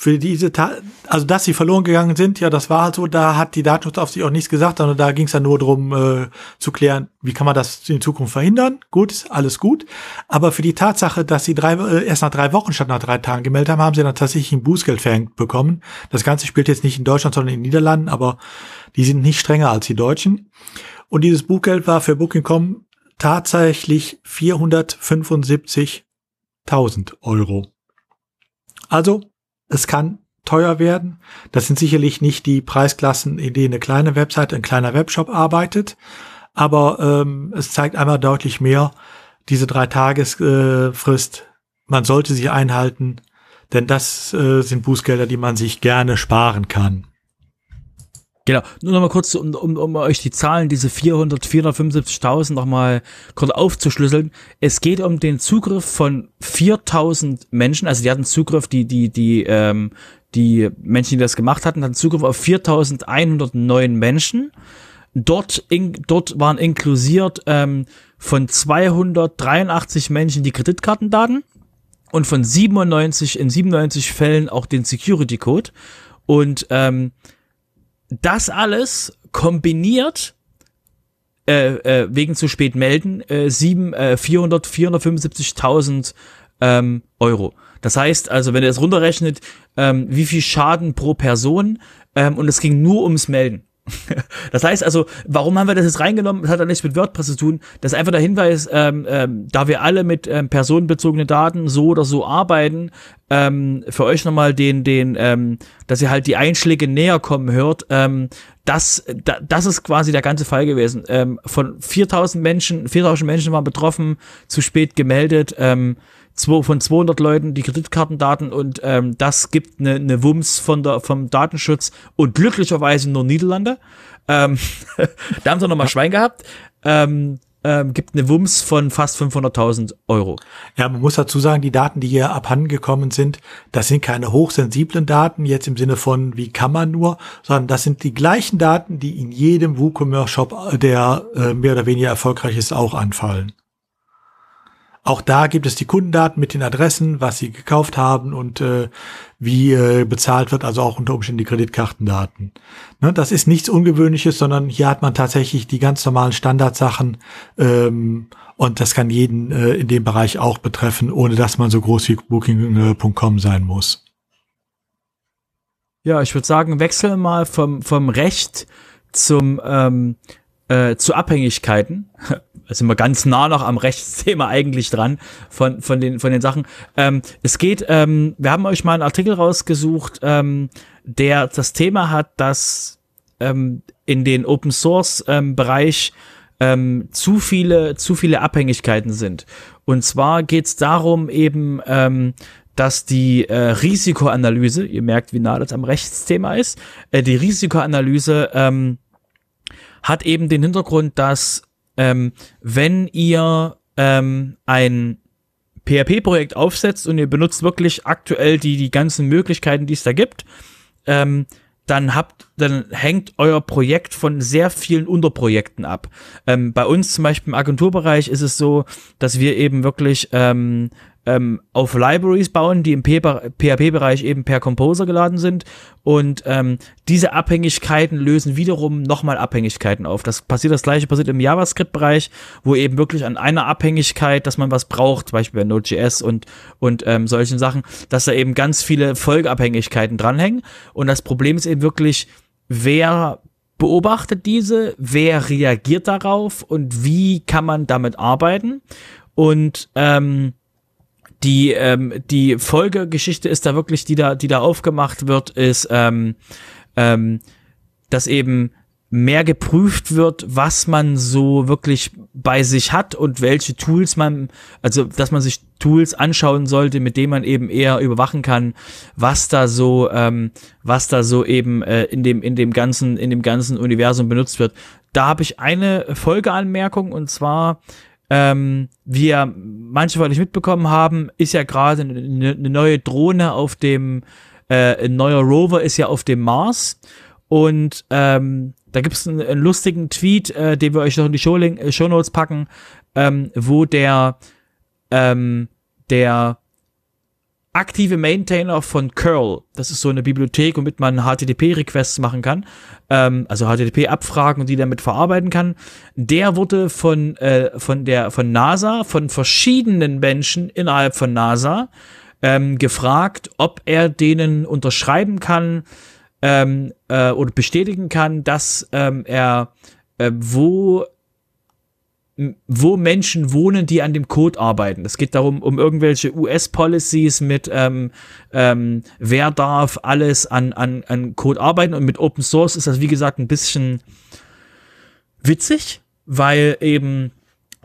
für diese, Ta also dass sie verloren gegangen sind, ja, das war halt so, da hat die Datenschutzaufsicht auch nichts gesagt, sondern da ging es dann nur darum äh, zu klären, wie kann man das in Zukunft verhindern. Gut, ist alles gut. Aber für die Tatsache, dass sie drei, äh, erst nach drei Wochen statt nach drei Tagen gemeldet haben, haben sie dann tatsächlich ein Bußgeld verhängt bekommen. Das Ganze spielt jetzt nicht in Deutschland, sondern in den Niederlanden, aber die sind nicht strenger als die Deutschen. Und dieses Buchgeld war für Booking.com tatsächlich 475.000 Euro. Also es kann teuer werden. Das sind sicherlich nicht die Preisklassen, in denen eine kleine Website, ein kleiner Webshop arbeitet. Aber ähm, es zeigt einmal deutlich mehr, diese drei Tagesfrist, äh, man sollte sie einhalten, denn das äh, sind Bußgelder, die man sich gerne sparen kann. Genau, nur noch mal kurz, um, um, um euch die Zahlen, diese 400, 475.000 noch mal kurz aufzuschlüsseln. Es geht um den Zugriff von 4.000 Menschen, also die hatten Zugriff, die, die, die, ähm, die Menschen, die das gemacht hatten, hatten Zugriff auf 4.109 Menschen. Dort, in, dort waren inklusiert ähm, von 283 Menschen die Kreditkartendaten und von 97 in 97 Fällen auch den Security Code. Und ähm, das alles kombiniert äh, äh, wegen zu spät melden, äh, sieben, äh, 400, 475.000 ähm, Euro. Das heißt also, wenn ihr das runterrechnet, ähm, wie viel Schaden pro Person ähm, und es ging nur ums Melden. Das heißt also, warum haben wir das jetzt reingenommen? Das hat ja nichts mit WordPress zu tun. Das ist einfach der Hinweis, ähm, ähm, da wir alle mit ähm, personenbezogenen Daten so oder so arbeiten, ähm, für euch nochmal den, den, ähm, dass ihr halt die Einschläge näher kommen hört. Ähm, das, da, das ist quasi der ganze Fall gewesen. Ähm, von 4000 Menschen, 4000 Menschen waren betroffen, zu spät gemeldet. Ähm, zwei, von 200 Leuten die Kreditkartendaten und ähm, das gibt eine, eine Wumms von der, vom Datenschutz und glücklicherweise nur Niederlande. Ähm, da haben sie nochmal Schwein gehabt. Ähm, ähm, gibt eine Wumms von fast 500.000 Euro. Ja, man muss dazu sagen, die Daten, die hier abhandengekommen sind, das sind keine hochsensiblen Daten, jetzt im Sinne von, wie kann man nur, sondern das sind die gleichen Daten, die in jedem WooCommerce-Shop, der äh, mehr oder weniger erfolgreich ist, auch anfallen. Auch da gibt es die Kundendaten mit den Adressen, was sie gekauft haben und äh, wie äh, bezahlt wird, also auch unter Umständen die Kreditkartendaten. Ne, das ist nichts Ungewöhnliches, sondern hier hat man tatsächlich die ganz normalen Standardsachen ähm, und das kann jeden äh, in dem Bereich auch betreffen, ohne dass man so groß wie Booking.com sein muss. Ja, ich würde sagen, wechseln mal vom, vom Recht zum ähm, äh, zu Abhängigkeiten. Da sind wir ganz nah noch am Rechtsthema eigentlich dran von, von, den, von den Sachen. Ähm, es geht, ähm, wir haben euch mal einen Artikel rausgesucht, ähm, der das Thema hat, dass ähm, in den Open Source ähm, Bereich ähm, zu viele, zu viele Abhängigkeiten sind. Und zwar geht es darum eben, ähm, dass die äh, Risikoanalyse, ihr merkt, wie nah das am Rechtsthema ist, äh, die Risikoanalyse ähm, hat eben den Hintergrund, dass ähm, wenn ihr ähm, ein PHP-Projekt aufsetzt und ihr benutzt wirklich aktuell die, die ganzen Möglichkeiten, die es da gibt, ähm, dann habt, dann hängt euer Projekt von sehr vielen Unterprojekten ab. Ähm, bei uns zum Beispiel im Agenturbereich ist es so, dass wir eben wirklich ähm, ähm, auf Libraries bauen, die im PHP-Bereich eben per Composer geladen sind. Und ähm, diese Abhängigkeiten lösen wiederum nochmal Abhängigkeiten auf. Das passiert das gleiche passiert im JavaScript-Bereich, wo eben wirklich an einer Abhängigkeit, dass man was braucht, zum Beispiel bei Node.js und, und ähm, solchen Sachen, dass da eben ganz viele Folgeabhängigkeiten dranhängen. Und das Problem ist eben wirklich, wer beobachtet diese, wer reagiert darauf und wie kann man damit arbeiten. Und ähm, die ähm, die Folgegeschichte ist da wirklich, die da die da aufgemacht wird, ist, ähm, ähm, dass eben mehr geprüft wird, was man so wirklich bei sich hat und welche Tools man, also dass man sich Tools anschauen sollte, mit denen man eben eher überwachen kann, was da so, ähm, was da so eben äh, in dem in dem ganzen in dem ganzen Universum benutzt wird. Da habe ich eine Folgeanmerkung und zwar ähm, wir manche von euch mitbekommen haben, ist ja gerade eine, eine neue Drohne auf dem, äh, ein neuer Rover ist ja auf dem Mars. Und ähm, da gibt es einen, einen, lustigen Tweet, äh, den wir euch noch in die Show, äh, Show Notes packen, ähm, wo der, ähm, der aktive Maintainer von Curl. Das ist so eine Bibliothek, womit man HTTP-Requests machen kann, ähm, also HTTP-Abfragen und die damit verarbeiten kann. Der wurde von äh, von der von NASA, von verschiedenen Menschen innerhalb von NASA ähm, gefragt, ob er denen unterschreiben kann ähm, äh, oder bestätigen kann, dass ähm, er äh, wo wo Menschen wohnen, die an dem Code arbeiten. Es geht darum, um irgendwelche US-Policies mit, ähm, ähm, wer darf alles an, an, an Code arbeiten. Und mit Open Source ist das, wie gesagt, ein bisschen witzig, weil eben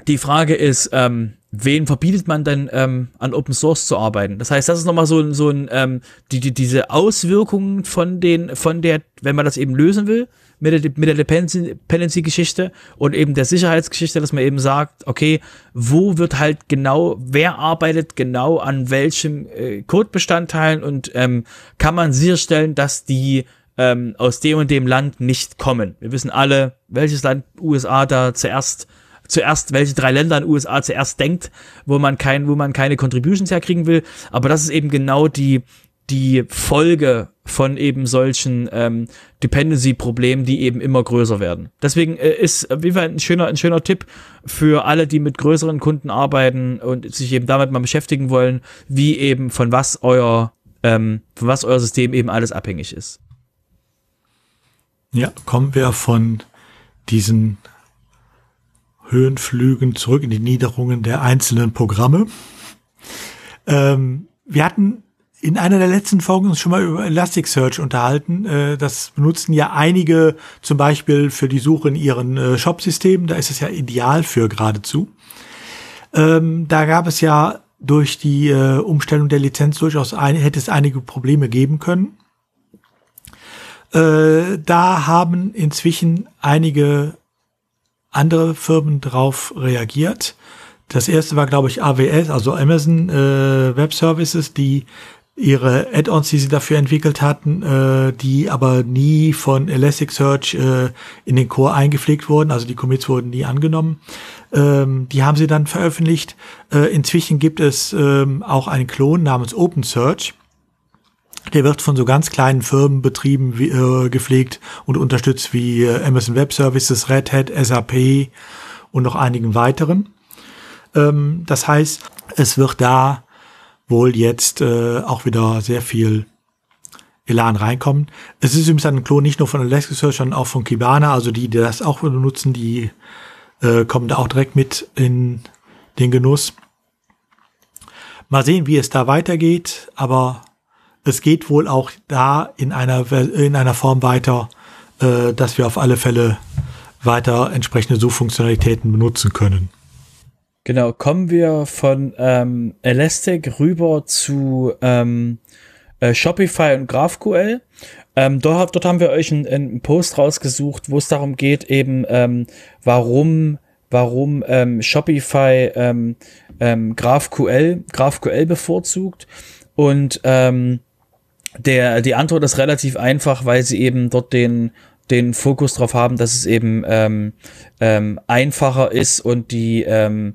die Frage ist, ähm, wen verbietet man denn ähm, an Open Source zu arbeiten? Das heißt, das ist nochmal so, so ein, ähm, die, die, diese Auswirkungen von den, von der, wenn man das eben lösen will, mit der, mit der Dependency-Geschichte und eben der Sicherheitsgeschichte, dass man eben sagt, okay, wo wird halt genau, wer arbeitet genau an welchem äh, Codebestandteilen und ähm, kann man sicherstellen, dass die ähm, aus dem und dem Land nicht kommen. Wir wissen alle, welches Land USA da zuerst zuerst, welche drei Länder in den USA zuerst denkt, wo man kein, wo man keine Contributions herkriegen will. Aber das ist eben genau die, die Folge von eben solchen ähm, Dependency-Problemen, die eben immer größer werden. Deswegen äh, ist wie gesagt, ein schöner, ein schöner Tipp für alle, die mit größeren Kunden arbeiten und sich eben damit mal beschäftigen wollen, wie eben von was euer, ähm, von was euer System eben alles abhängig ist. Ja, kommen wir von diesen Höhenflügen zurück in die Niederungen der einzelnen Programme. Ähm, wir hatten in einer der letzten Folgen uns schon mal über Elasticsearch unterhalten. Äh, das benutzen ja einige zum Beispiel für die Suche in ihren äh, Shop-Systemen. Da ist es ja ideal für geradezu. Ähm, da gab es ja durch die äh, Umstellung der Lizenz durchaus ein, hätte es einige Probleme geben können. Da haben inzwischen einige andere Firmen drauf reagiert. Das erste war, glaube ich, AWS, also Amazon äh, Web Services, die ihre Add-ons, die sie dafür entwickelt hatten, äh, die aber nie von Elasticsearch äh, in den Core eingepflegt wurden, also die Commits wurden nie angenommen. Ähm, die haben sie dann veröffentlicht. Äh, inzwischen gibt es ähm, auch einen Klon namens OpenSearch. Der wird von so ganz kleinen Firmen betrieben, wie, äh, gepflegt und unterstützt wie äh, Amazon Web Services, Red Hat, SAP und noch einigen weiteren. Ähm, das heißt, es wird da wohl jetzt äh, auch wieder sehr viel Elan reinkommen. Es ist übrigens ein Klon nicht nur von Elasticsearch, sondern auch von Kibana, also die, die das auch benutzen, die äh, kommen da auch direkt mit in den Genuss. Mal sehen, wie es da weitergeht, aber es geht wohl auch da in einer, in einer Form weiter, äh, dass wir auf alle Fälle weiter entsprechende Suchfunktionalitäten benutzen können. Genau, kommen wir von ähm, Elastic rüber zu ähm, äh, Shopify und GraphQL. Ähm, dort, dort haben wir euch einen, einen Post rausgesucht, wo es darum geht, eben ähm, warum warum ähm, Shopify ähm, ähm, GraphQL GraphQL bevorzugt und ähm, der die Antwort ist relativ einfach, weil sie eben dort den den Fokus drauf haben, dass es eben ähm, ähm, einfacher ist und die ähm,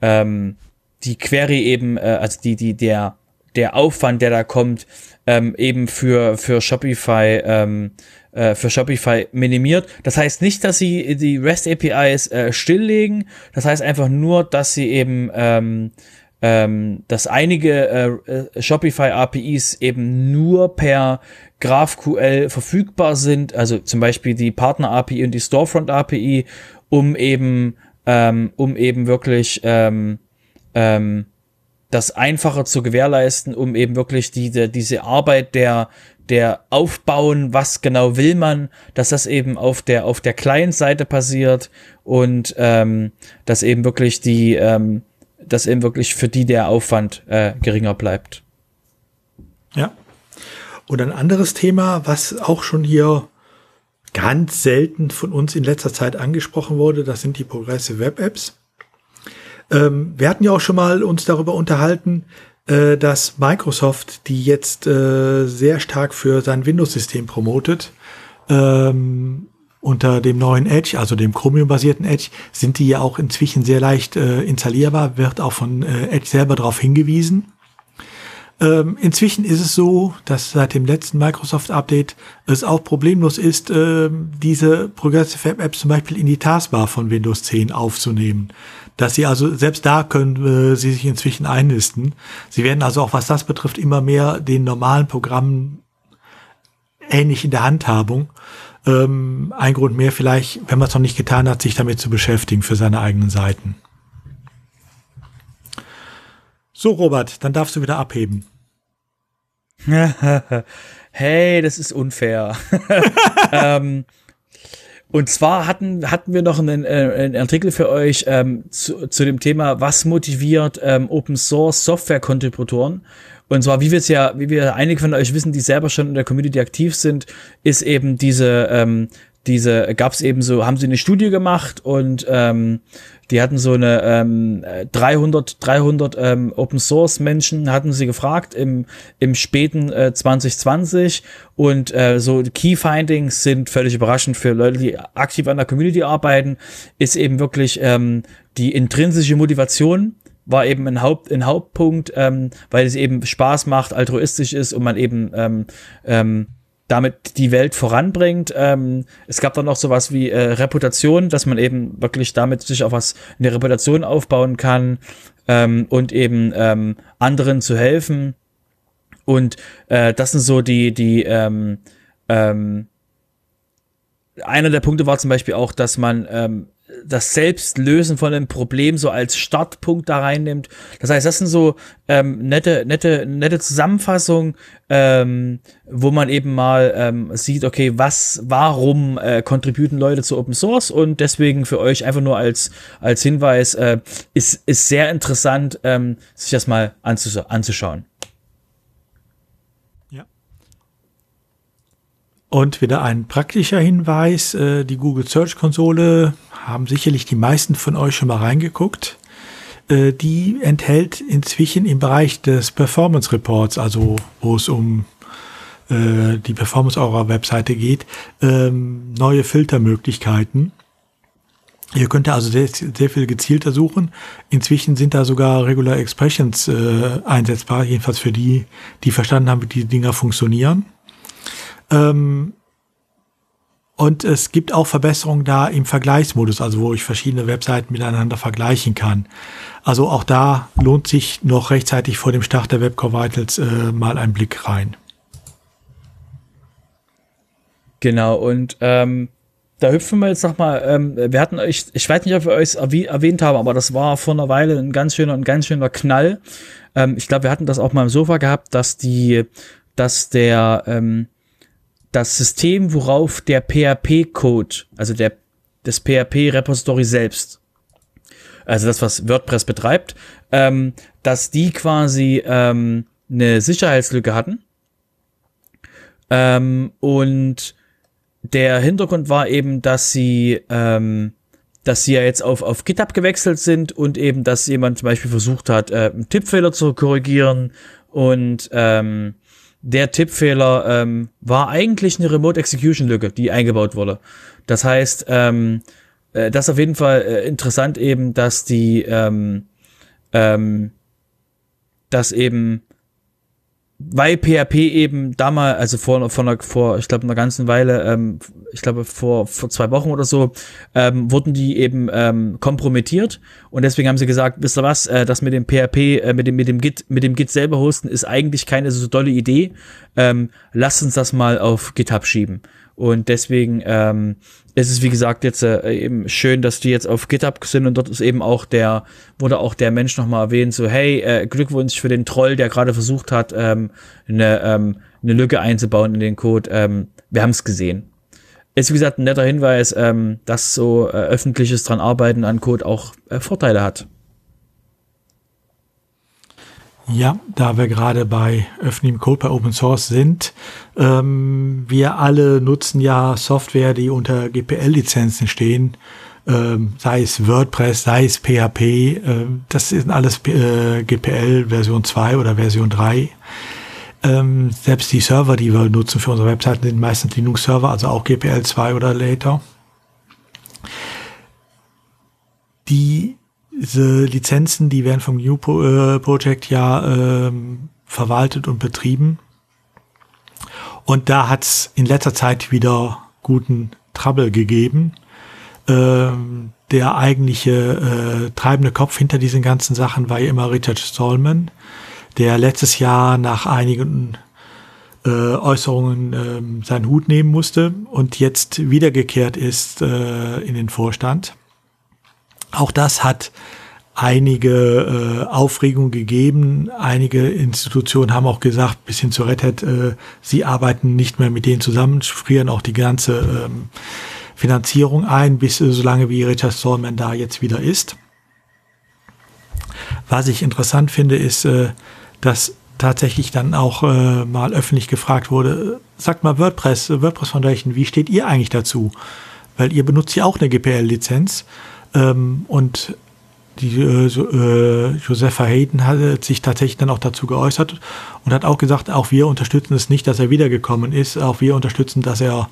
ähm, die Query eben, äh, also die, die, der, der Aufwand, der da kommt, ähm, eben für, für Shopify, ähm, äh, für Shopify minimiert. Das heißt nicht, dass sie die REST APIs äh, stilllegen. Das heißt einfach nur, dass sie eben, ähm, ähm, dass einige äh, äh Shopify APIs eben nur per GraphQL verfügbar sind. Also zum Beispiel die Partner API und die Storefront API, um eben ähm, um eben wirklich ähm, ähm, das einfacher zu gewährleisten, um eben wirklich diese, diese Arbeit der, der Aufbauen, was genau will man, dass das eben auf der, auf der Client-Seite passiert und ähm, dass eben wirklich die, ähm, dass eben wirklich für die der Aufwand äh, geringer bleibt. Ja. Und ein anderes Thema, was auch schon hier ganz selten von uns in letzter Zeit angesprochen wurde. Das sind die Progressive Web Apps. Ähm, wir hatten ja auch schon mal uns darüber unterhalten, äh, dass Microsoft die jetzt äh, sehr stark für sein Windows-System promotet. Ähm, unter dem neuen Edge, also dem Chromium-basierten Edge, sind die ja auch inzwischen sehr leicht äh, installierbar, wird auch von äh, Edge selber darauf hingewiesen. Ähm, inzwischen ist es so, dass seit dem letzten Microsoft-Update es auch problemlos ist, äh, diese Progressive Web Apps zum Beispiel in die Taskbar von Windows 10 aufzunehmen. Dass sie also, selbst da können äh, sie sich inzwischen einlisten. Sie werden also auch, was das betrifft, immer mehr den normalen Programmen ähnlich in der Handhabung. Ähm, ein Grund mehr vielleicht, wenn man es noch nicht getan hat, sich damit zu beschäftigen für seine eigenen Seiten. So, Robert, dann darfst du wieder abheben. hey, das ist unfair. ähm, und zwar hatten, hatten wir noch einen, äh, einen Artikel für euch ähm, zu, zu dem Thema, was motiviert ähm, Open Source Software Kontributoren. Und zwar, wie wir es ja, wie wir einige von euch wissen, die selber schon in der Community aktiv sind, ist eben diese, ähm, diese, gab es eben so, haben sie eine Studie gemacht und ähm, die hatten so eine ähm, 300, 300 ähm, Open Source Menschen hatten sie gefragt im, im späten äh, 2020 und äh, so Key Findings sind völlig überraschend für Leute, die aktiv an der Community arbeiten, ist eben wirklich ähm, die intrinsische Motivation war eben ein, Haupt, ein Hauptpunkt, ähm, weil es eben Spaß macht, altruistisch ist und man eben ähm, ähm, damit die Welt voranbringt. Ähm, es gab dann noch sowas wie äh, Reputation, dass man eben wirklich damit sich auch was eine Reputation aufbauen kann ähm, und eben ähm, anderen zu helfen. Und äh, das sind so die die ähm, ähm, einer der Punkte war zum Beispiel auch, dass man ähm, das Selbstlösen von einem Problem so als Startpunkt da reinnimmt. Das heißt, das sind so ähm, nette, nette, nette Zusammenfassungen, ähm, wo man eben mal ähm, sieht, okay, was, warum äh, contributen Leute zu Open Source und deswegen für euch einfach nur als als Hinweis äh, ist ist sehr interessant, ähm, sich das mal anzus anzuschauen. Und wieder ein praktischer Hinweis, äh, die Google Search Konsole haben sicherlich die meisten von euch schon mal reingeguckt. Äh, die enthält inzwischen im Bereich des Performance Reports, also wo es um äh, die Performance eurer Webseite geht, ähm, neue Filtermöglichkeiten. Ihr könnt also sehr, sehr viel gezielter suchen. Inzwischen sind da sogar Regular Expressions äh, einsetzbar, jedenfalls für die, die verstanden haben, wie die Dinger funktionieren. Ähm, und es gibt auch Verbesserungen da im Vergleichsmodus, also wo ich verschiedene Webseiten miteinander vergleichen kann. Also auch da lohnt sich noch rechtzeitig vor dem Start der Webcore Vitals äh, mal ein Blick rein. Genau, und ähm, da hüpfen wir jetzt nochmal, ähm, wir hatten euch, ich weiß nicht, ob wir euch erwähnt haben, aber das war vor einer Weile ein ganz schöner, ein ganz schöner Knall. Ähm, ich glaube, wir hatten das auch mal im Sofa gehabt, dass die, dass der, ähm, das System, worauf der PHP-Code, also der, das PHP-Repository selbst, also das, was WordPress betreibt, ähm, dass die quasi ähm, eine Sicherheitslücke hatten. Ähm, und der Hintergrund war eben, dass sie, ähm, dass sie ja jetzt auf, auf GitHub gewechselt sind und eben, dass jemand zum Beispiel versucht hat, äh, einen Tippfehler zu korrigieren und ähm, der Tippfehler ähm, war eigentlich eine Remote Execution Lücke, die eingebaut wurde. Das heißt, ähm, äh, das ist auf jeden Fall äh, interessant eben, dass die, ähm, ähm, dass eben weil PHP eben damals, also vor, vor, einer, vor ich glaube, einer ganzen Weile, ähm, ich glaube, vor, vor zwei Wochen oder so, ähm, wurden die eben ähm, kompromittiert und deswegen haben sie gesagt, wisst ihr was, äh, das mit dem PHP, äh, mit dem, mit dem Git, mit dem Git selber hosten ist eigentlich keine so tolle Idee. Ähm, lasst uns das mal auf GitHub schieben. Und deswegen ähm, ist es, wie gesagt, jetzt äh, eben schön, dass die jetzt auf GitHub sind und dort ist eben auch der, wurde auch der Mensch nochmal erwähnt, so, hey, äh, Glückwunsch für den Troll, der gerade versucht hat, ähm, eine, ähm, eine Lücke einzubauen in den Code. Ähm, wir haben es gesehen. Ist, wie gesagt, ein netter Hinweis, ähm, dass so äh, öffentliches dran arbeiten an Code auch äh, Vorteile hat. Ja, da wir gerade bei öffentlichem Code bei Open Source sind, ähm, wir alle nutzen ja Software, die unter GPL-Lizenzen stehen, ähm, sei es WordPress, sei es PHP, äh, das sind alles äh, GPL Version 2 oder Version 3. Ähm, selbst die Server, die wir nutzen für unsere Webseiten, sind meistens Linux-Server, also auch GPL 2 oder later. Die diese Lizenzen, die werden vom New äh, Project ja ähm, verwaltet und betrieben. Und da hat es in letzter Zeit wieder guten Trouble gegeben. Ähm, der eigentliche äh, treibende Kopf hinter diesen ganzen Sachen war ja immer Richard Stallman, der letztes Jahr nach einigen äh, Äußerungen äh, seinen Hut nehmen musste und jetzt wiedergekehrt ist äh, in den Vorstand. Auch das hat einige äh, Aufregung gegeben. Einige Institutionen haben auch gesagt, bis hin zu Red Hat, äh, sie arbeiten nicht mehr mit denen zusammen, frieren auch die ganze ähm, Finanzierung ein, bis äh, solange wie Richard Stallman da jetzt wieder ist. Was ich interessant finde, ist, äh, dass tatsächlich dann auch äh, mal öffentlich gefragt wurde, sagt mal WordPress, WordPress Foundation, wie steht ihr eigentlich dazu? Weil ihr benutzt ja auch eine GPL-Lizenz. Ähm, und die äh, äh, Josepha Hayden hat sich tatsächlich dann auch dazu geäußert und hat auch gesagt, auch wir unterstützen es nicht, dass er wiedergekommen ist, auch wir unterstützen, dass er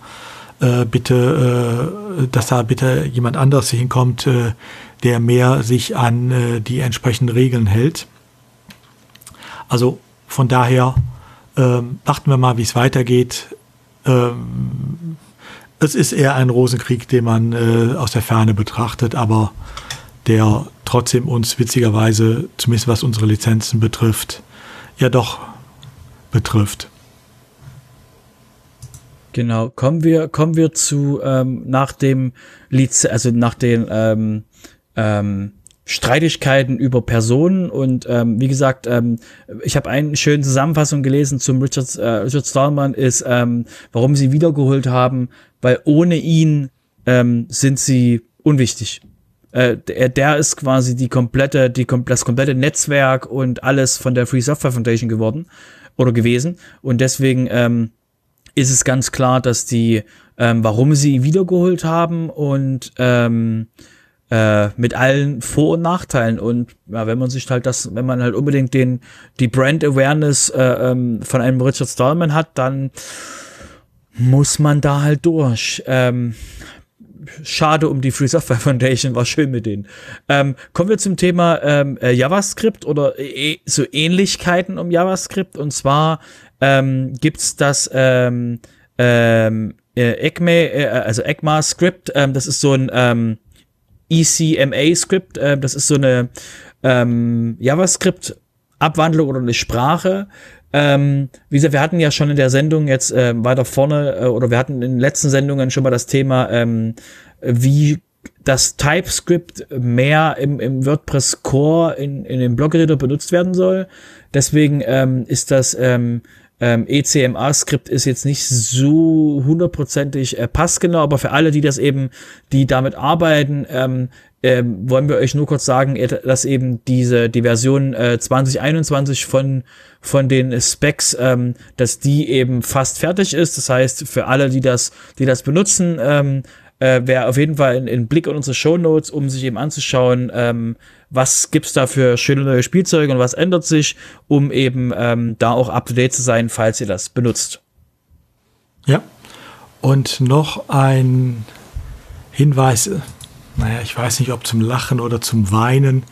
äh, bitte, äh, dass da bitte jemand anderes hinkommt, der mehr sich an die entsprechenden Regeln hält. Also von daher ähm, warten wir mal, wie es weitergeht. Ähm, es ist eher ein Rosenkrieg, den man äh, aus der Ferne betrachtet, aber der trotzdem uns witzigerweise, zumindest was unsere Lizenzen betrifft, ja doch betrifft. Genau, kommen wir, kommen wir zu ähm, nach dem Liz also nach den ähm, ähm, Streitigkeiten über Personen und ähm, wie gesagt, ähm, ich habe eine schöne Zusammenfassung gelesen zum Richard, äh, Richard Stallman ist, ähm, warum sie wiedergeholt haben, weil ohne ihn ähm, sind sie unwichtig. Äh, der, der ist quasi die komplette, die das komplette Netzwerk und alles von der Free Software Foundation geworden oder gewesen und deswegen ähm, ist es ganz klar, dass die, ähm, warum sie ihn wiedergeholt haben und ähm, äh, mit allen Vor- und Nachteilen und ja, wenn man sich halt das, wenn man halt unbedingt den die Brand Awareness äh, ähm, von einem Richard Stallman hat, dann muss man da halt durch. Ähm, schade um die Free Software Foundation, war schön mit denen. Ähm, kommen wir zum Thema ähm, äh, JavaScript oder äh, so Ähnlichkeiten um JavaScript und zwar ähm, gibt's das ähm, ähm, äh, ECMA, äh, also ECMA-Script, ähm, das ist so ein ähm, ECMA-Script, äh, das ist so eine ähm, JavaScript-Abwandlung oder eine Sprache. Ähm, wie gesagt, wir hatten ja schon in der Sendung jetzt äh, weiter vorne, äh, oder wir hatten in den letzten Sendungen schon mal das Thema, ähm, wie das TypeScript mehr im, im WordPress Core in, in dem Blogreader benutzt werden soll. Deswegen ähm, ist das ähm, ähm, ECMA-Skript ist jetzt nicht so hundertprozentig äh, passgenau, aber für alle, die das eben, die damit arbeiten, ähm, ähm, wollen wir euch nur kurz sagen, dass eben diese die Version äh, 2021 von von den Specs, ähm, dass die eben fast fertig ist. Das heißt, für alle, die das die das benutzen, ähm, äh, wäre auf jeden Fall ein, Blick in unsere Show Notes, um sich eben anzuschauen, ähm, was gibt's da für schöne neue Spielzeuge und was ändert sich, um eben ähm, da auch up to date zu sein, falls ihr das benutzt. Ja. Und noch ein Hinweis, naja, ich weiß nicht, ob zum Lachen oder zum Weinen.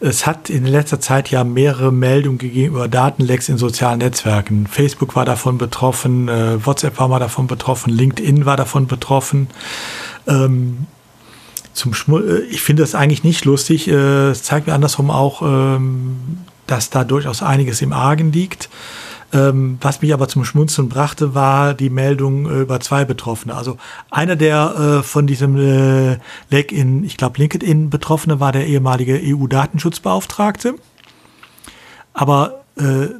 Es hat in letzter Zeit ja mehrere Meldungen gegeben über Datenlecks in sozialen Netzwerken. Facebook war davon betroffen, äh, WhatsApp war mal davon betroffen, LinkedIn war davon betroffen. Ähm, zum Schmu äh, ich finde das eigentlich nicht lustig. Äh, es zeigt mir andersrum auch, ähm, dass da durchaus einiges im Argen liegt. Ähm, was mich aber zum Schmunzeln brachte, war die Meldung über zwei Betroffene. Also einer der äh, von diesem Leck in, ich glaube, LinkedIn Betroffene war der ehemalige EU-Datenschutzbeauftragte. Aber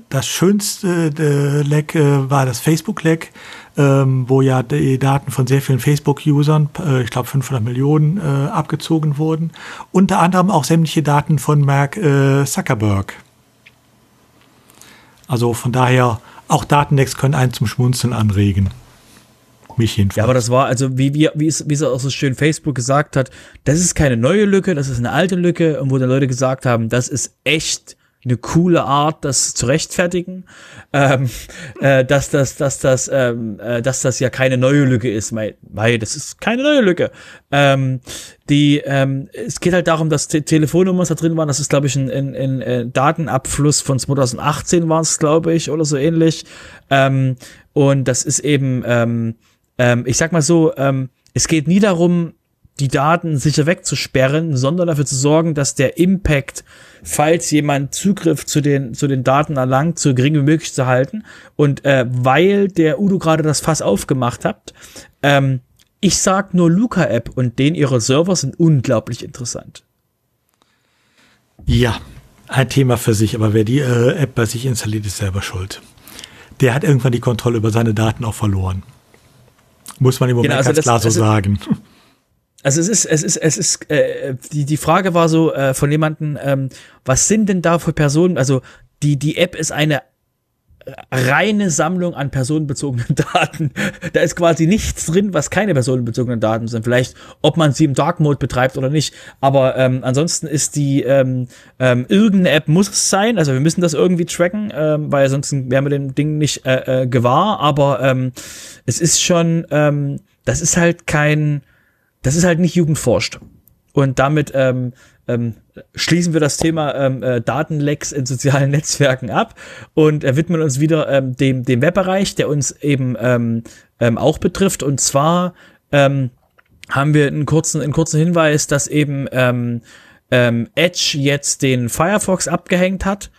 das schönste äh, Leck äh, war das Facebook-Leck, ähm, wo ja die Daten von sehr vielen Facebook-Usern, äh, ich glaube 500 Millionen, äh, abgezogen wurden. Unter anderem auch sämtliche Daten von Mark äh, Zuckerberg. Also von daher, auch Datenlecks können einen zum Schmunzeln anregen. Mich jedenfalls. Ja, aber das war, also wie, wie, wie, es, wie es auch so schön Facebook gesagt hat, das ist keine neue Lücke, das ist eine alte Lücke, und wo dann Leute gesagt haben, das ist echt eine coole Art, das zu rechtfertigen, ähm, äh, dass das, dass das, ähm, äh, dass das ja keine neue Lücke ist, weil, weil das ist keine neue Lücke. Ähm, die, ähm, es geht halt darum, dass Te Telefonnummern da drin waren. Das ist, glaube ich, ein, ein, ein, ein Datenabfluss von 2018 war es, glaube ich, oder so ähnlich. Ähm, und das ist eben, ähm, ähm, ich sag mal so, ähm, es geht nie darum, die Daten sicher wegzusperren, sondern dafür zu sorgen, dass der Impact, falls jemand Zugriff zu den, zu den Daten erlangt, so gering wie möglich zu halten. Und äh, weil der Udo gerade das Fass aufgemacht hat, ähm, ich sag nur Luca-App und den ihre Server sind unglaublich interessant. Ja, ein Thema für sich, aber wer die äh, App bei sich installiert, ist selber schuld. Der hat irgendwann die Kontrolle über seine Daten auch verloren. Muss man im Moment genau, also ganz das, klar so also, sagen. Also es ist, es ist, es ist, äh, die, die Frage war so äh, von jemandem, ähm, was sind denn da für Personen? Also die, die App ist eine reine Sammlung an personenbezogenen Daten. Da ist quasi nichts drin, was keine personenbezogenen Daten sind. Vielleicht, ob man sie im Dark Mode betreibt oder nicht. Aber ähm, ansonsten ist die ähm, ähm, irgendeine App muss es sein. Also wir müssen das irgendwie tracken, ähm, weil sonst wären wir dem Ding nicht äh, äh, gewahr. Aber ähm, es ist schon ähm, das ist halt kein, das ist halt nicht jugendforscht. Und damit ähm, ähm, schließen wir das Thema ähm, äh, Datenlecks in sozialen Netzwerken ab und äh, widmen uns wieder ähm, dem, dem Webbereich, der uns eben ähm, ähm, auch betrifft. Und zwar ähm, haben wir einen kurzen, einen kurzen Hinweis, dass eben ähm, ähm, Edge jetzt den Firefox abgehängt hat.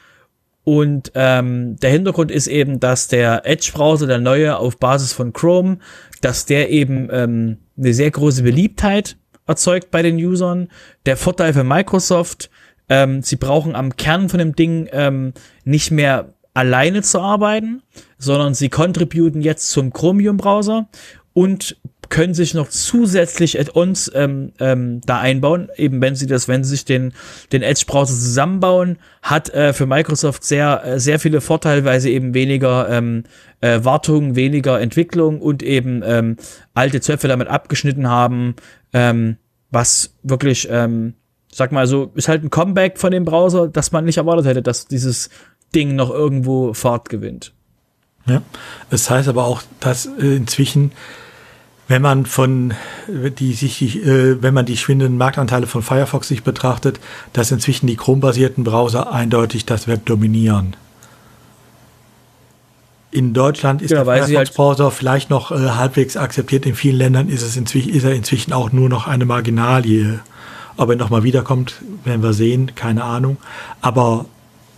Und ähm, der Hintergrund ist eben, dass der Edge-Browser, der neue auf Basis von Chrome, dass der eben ähm, eine sehr große Beliebtheit erzeugt bei den Usern. Der Vorteil für Microsoft, ähm, sie brauchen am Kern von dem Ding ähm, nicht mehr alleine zu arbeiten, sondern sie contributen jetzt zum Chromium-Browser und können sich noch zusätzlich Add-ons ähm, ähm, da einbauen, eben wenn sie das, wenn sie sich den, den Edge-Browser zusammenbauen, hat äh, für Microsoft sehr, äh, sehr viele Vorteile, weil sie eben weniger ähm, äh, Wartung, weniger Entwicklung und eben ähm, alte Zöpfe damit abgeschnitten haben, ähm, was wirklich, ähm, sag mal so, ist halt ein Comeback von dem Browser, das man nicht erwartet hätte, dass dieses Ding noch irgendwo Fahrt gewinnt. Ja, das heißt aber auch, dass äh, inzwischen, wenn man von die sich, äh, wenn man die schwindenden Marktanteile von Firefox sich betrachtet, dass inzwischen die Chrome-basierten Browser eindeutig das Web dominieren. In Deutschland ist genau, der Firefox-Browser halt vielleicht noch äh, halbwegs akzeptiert. In vielen Ländern ist, es inzwischen, ist er inzwischen auch nur noch eine Marginalie. Ob er nochmal wiederkommt, werden wir sehen, keine Ahnung. Aber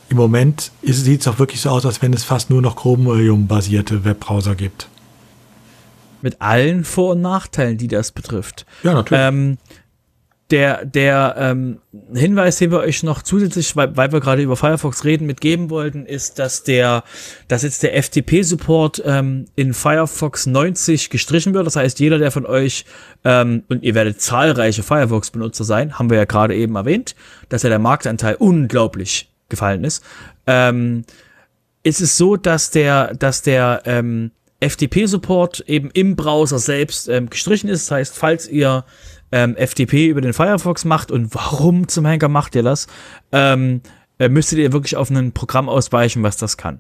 im Moment sieht es auch wirklich so aus, als wenn es fast nur noch Chromium-basierte Webbrowser gibt. Mit allen Vor- und Nachteilen, die das betrifft. Ja, natürlich. Ähm, der, der ähm, Hinweis, den wir euch noch zusätzlich, weil, weil wir gerade über Firefox reden, mitgeben wollten, ist, dass der, dass jetzt der FTP-Support ähm, in Firefox 90 gestrichen wird. Das heißt, jeder, der von euch, ähm, und ihr werdet zahlreiche Firefox-Benutzer sein, haben wir ja gerade eben erwähnt, dass ja der Marktanteil unglaublich gefallen ist. Ähm, ist es so, dass der, dass der ähm, FTP-Support eben im Browser selbst ähm, gestrichen ist. Das heißt, falls ihr ähm, FTP über den Firefox macht und warum zum Henker macht ihr das, ähm, äh, müsstet ihr wirklich auf ein Programm ausweichen, was das kann.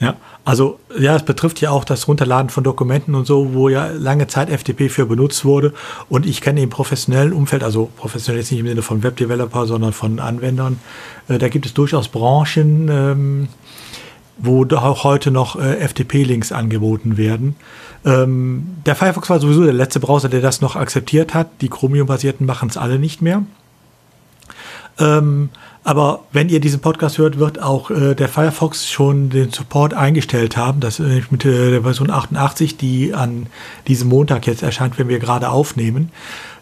Ja, also ja, es betrifft ja auch das Runterladen von Dokumenten und so, wo ja lange Zeit FTP für benutzt wurde. Und ich kenne im professionellen Umfeld, also professionell jetzt nicht im Sinne von Webdeveloper, sondern von Anwendern, äh, da gibt es durchaus Branchen, ähm, wo auch heute noch äh, FTP-Links angeboten werden. Ähm, der Firefox war sowieso der letzte Browser, der das noch akzeptiert hat. Die Chromium-basierten machen es alle nicht mehr. Ähm, aber wenn ihr diesen Podcast hört, wird auch äh, der Firefox schon den Support eingestellt haben. Das äh, mit äh, der Version 88, die an diesem Montag jetzt erscheint, wenn wir gerade aufnehmen.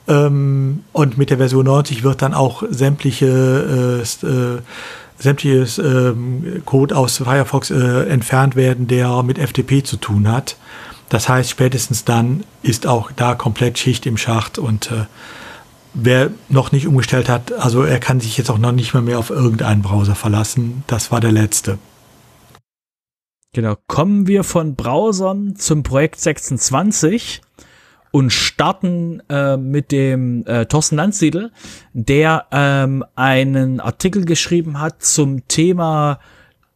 Ähm, und mit der Version 90 wird dann auch sämtliche äh, äh, sämtliches ähm, Code aus Firefox äh, entfernt werden, der mit FTP zu tun hat. Das heißt, spätestens dann ist auch da komplett Schicht im Schacht und äh, wer noch nicht umgestellt hat, also er kann sich jetzt auch noch nicht mehr, mehr auf irgendeinen Browser verlassen. Das war der letzte. Genau, kommen wir von Browsern zum Projekt 26 und starten äh, mit dem äh, Thorsten Landsiedel, der ähm, einen Artikel geschrieben hat zum Thema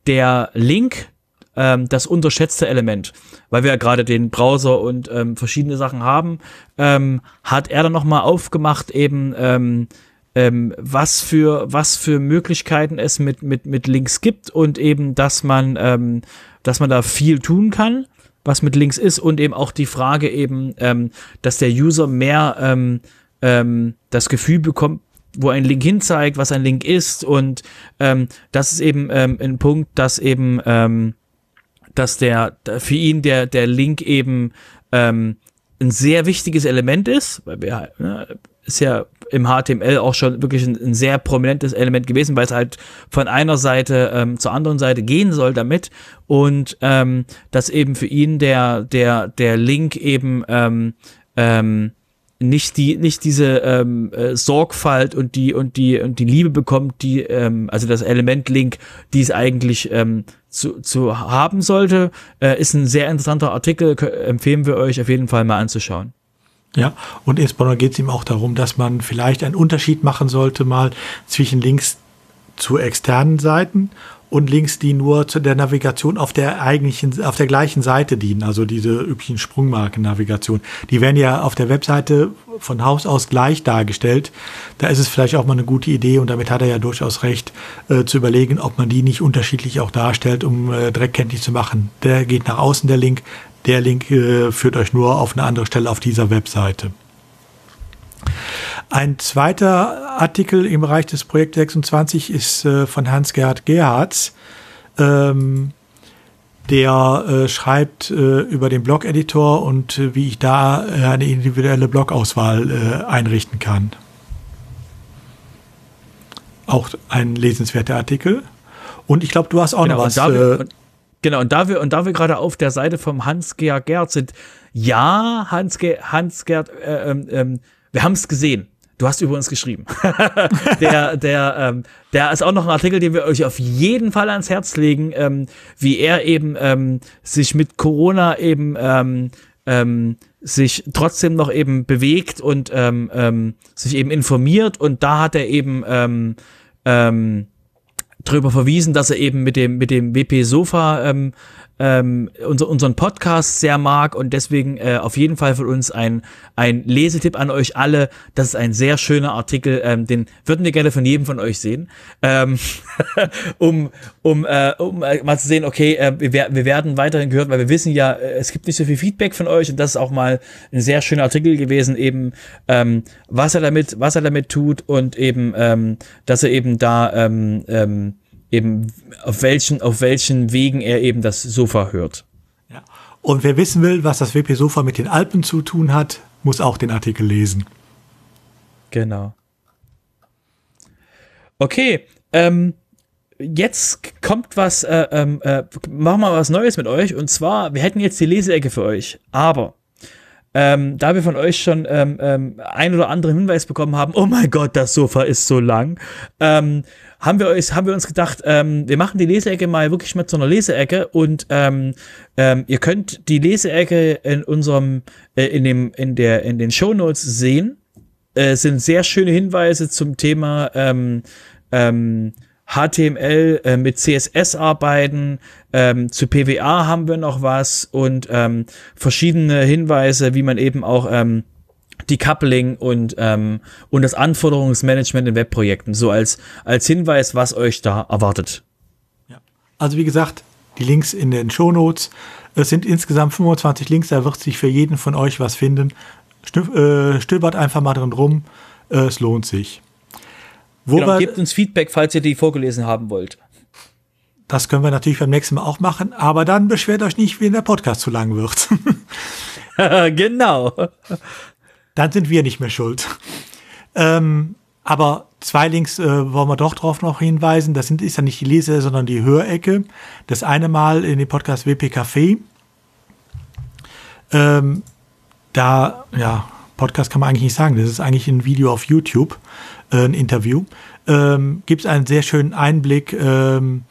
der Link ähm, das unterschätzte Element. Weil wir ja gerade den Browser und ähm, verschiedene Sachen haben, ähm, hat er dann nochmal aufgemacht, eben ähm, ähm, was für was für Möglichkeiten es mit mit mit Links gibt und eben, dass man ähm, dass man da viel tun kann, was mit Links ist und eben auch die Frage eben, ähm, dass der User mehr ähm, ähm, das Gefühl bekommt, wo ein Link hinzeigt, was ein Link ist und ähm, das ist eben ähm, ein Punkt, dass eben ähm, dass der für ihn der der Link eben ähm, ein sehr wichtiges Element ist, weil wir ne, ist ja im HTML auch schon wirklich ein, ein, sehr prominentes Element gewesen, weil es halt von einer Seite ähm, zur anderen Seite gehen soll damit. Und ähm, dass eben für ihn der der der Link eben ähm, ähm, nicht die nicht diese ähm, äh, Sorgfalt und die und die und die Liebe bekommt, die ähm, also das Element Link, die es eigentlich ähm, zu, zu haben sollte, äh, ist ein sehr interessanter Artikel, empfehlen wir euch auf jeden Fall mal anzuschauen. Ja, und insbesondere geht es ihm auch darum, dass man vielleicht einen Unterschied machen sollte mal zwischen Links zu externen Seiten und Links, die nur zu der Navigation auf der eigentlichen, auf der gleichen Seite dienen, also diese üblichen Sprungmarken-Navigation. Die werden ja auf der Webseite von Haus aus gleich dargestellt. Da ist es vielleicht auch mal eine gute Idee und damit hat er ja durchaus recht, äh, zu überlegen, ob man die nicht unterschiedlich auch darstellt, um äh, direkt kenntlich zu machen. Der geht nach außen, der Link. Der Link äh, führt euch nur auf eine andere Stelle auf dieser Webseite. Ein zweiter Artikel im Bereich des Projekt 26 ist äh, von Hans-Gerd Gerhards. Ähm, der äh, schreibt äh, über den Blog-Editor und äh, wie ich da äh, eine individuelle Blogauswahl äh, einrichten kann. Auch ein lesenswerter Artikel. Und ich glaube, du hast auch genau, noch was. Und wir, und, genau, und da wir, und da wir gerade auf der Seite vom Hans-Gerd Gerd sind, ja, Hans-Gerd, Hans -Gerd, ähm, ähm, wir haben es gesehen. Du hast über uns geschrieben. der, der, ähm, der ist auch noch ein Artikel, den wir euch auf jeden Fall ans Herz legen, ähm, wie er eben ähm, sich mit Corona eben ähm, ähm, sich trotzdem noch eben bewegt und ähm, ähm, sich eben informiert und da hat er eben ähm, ähm, drüber verwiesen, dass er eben mit dem mit dem WP Sofa ähm, ähm, unser, unseren Podcast sehr mag und deswegen äh, auf jeden Fall von uns ein, ein Lesetipp an euch alle. Das ist ein sehr schöner Artikel, ähm, den würden wir gerne von jedem von euch sehen, ähm, um, um, äh, um äh, mal zu sehen, okay, äh, wir, wir werden weiterhin gehört, weil wir wissen ja, äh, es gibt nicht so viel Feedback von euch und das ist auch mal ein sehr schöner Artikel gewesen, eben ähm, was er damit, was er damit tut und eben, ähm, dass er eben da ähm, ähm, eben auf welchen, auf welchen Wegen er eben das Sofa hört. Ja. Und wer wissen will, was das WP Sofa mit den Alpen zu tun hat, muss auch den Artikel lesen. Genau. Okay, ähm, jetzt kommt was, äh, ähm, äh, machen wir was Neues mit euch. Und zwar, wir hätten jetzt die Leseecke für euch, aber ähm, da wir von euch schon ähm, ähm, ein oder anderen Hinweis bekommen haben, oh mein Gott, das Sofa ist so lang, ähm, haben wir uns, haben wir uns gedacht, ähm, wir machen die Leseecke mal wirklich mit so einer Leseecke und ähm, ähm, ihr könnt die Leseecke in unserem, äh, in dem, in der, in den Shownotes sehen. Äh, sind sehr schöne Hinweise zum Thema ähm, ähm, HTML äh, mit CSS arbeiten. Ähm, zu PWA haben wir noch was und ähm, verschiedene Hinweise, wie man eben auch ähm, Decoupling und, ähm, und das Anforderungsmanagement in Webprojekten, so als, als Hinweis, was euch da erwartet. Ja. Also wie gesagt, die Links in den Show Notes. Es sind insgesamt 25 Links, da wird sich für jeden von euch was finden. Äh, stöbert einfach mal drin rum, es lohnt sich. Wo genau, gebt uns Feedback, falls ihr die vorgelesen haben wollt. Das können wir natürlich beim nächsten Mal auch machen, aber dann beschwert euch nicht, wenn der Podcast zu lang wird. genau dann sind wir nicht mehr schuld. Ähm, aber zwei Links äh, wollen wir doch drauf noch hinweisen. Das sind, ist ja nicht die Lese, sondern die Hörecke. Das eine Mal in dem Podcast WP Café. Ähm, da, ja, Podcast kann man eigentlich nicht sagen. Das ist eigentlich ein Video auf YouTube, äh, ein Interview. Ähm, Gibt es einen sehr schönen Einblick, ähm,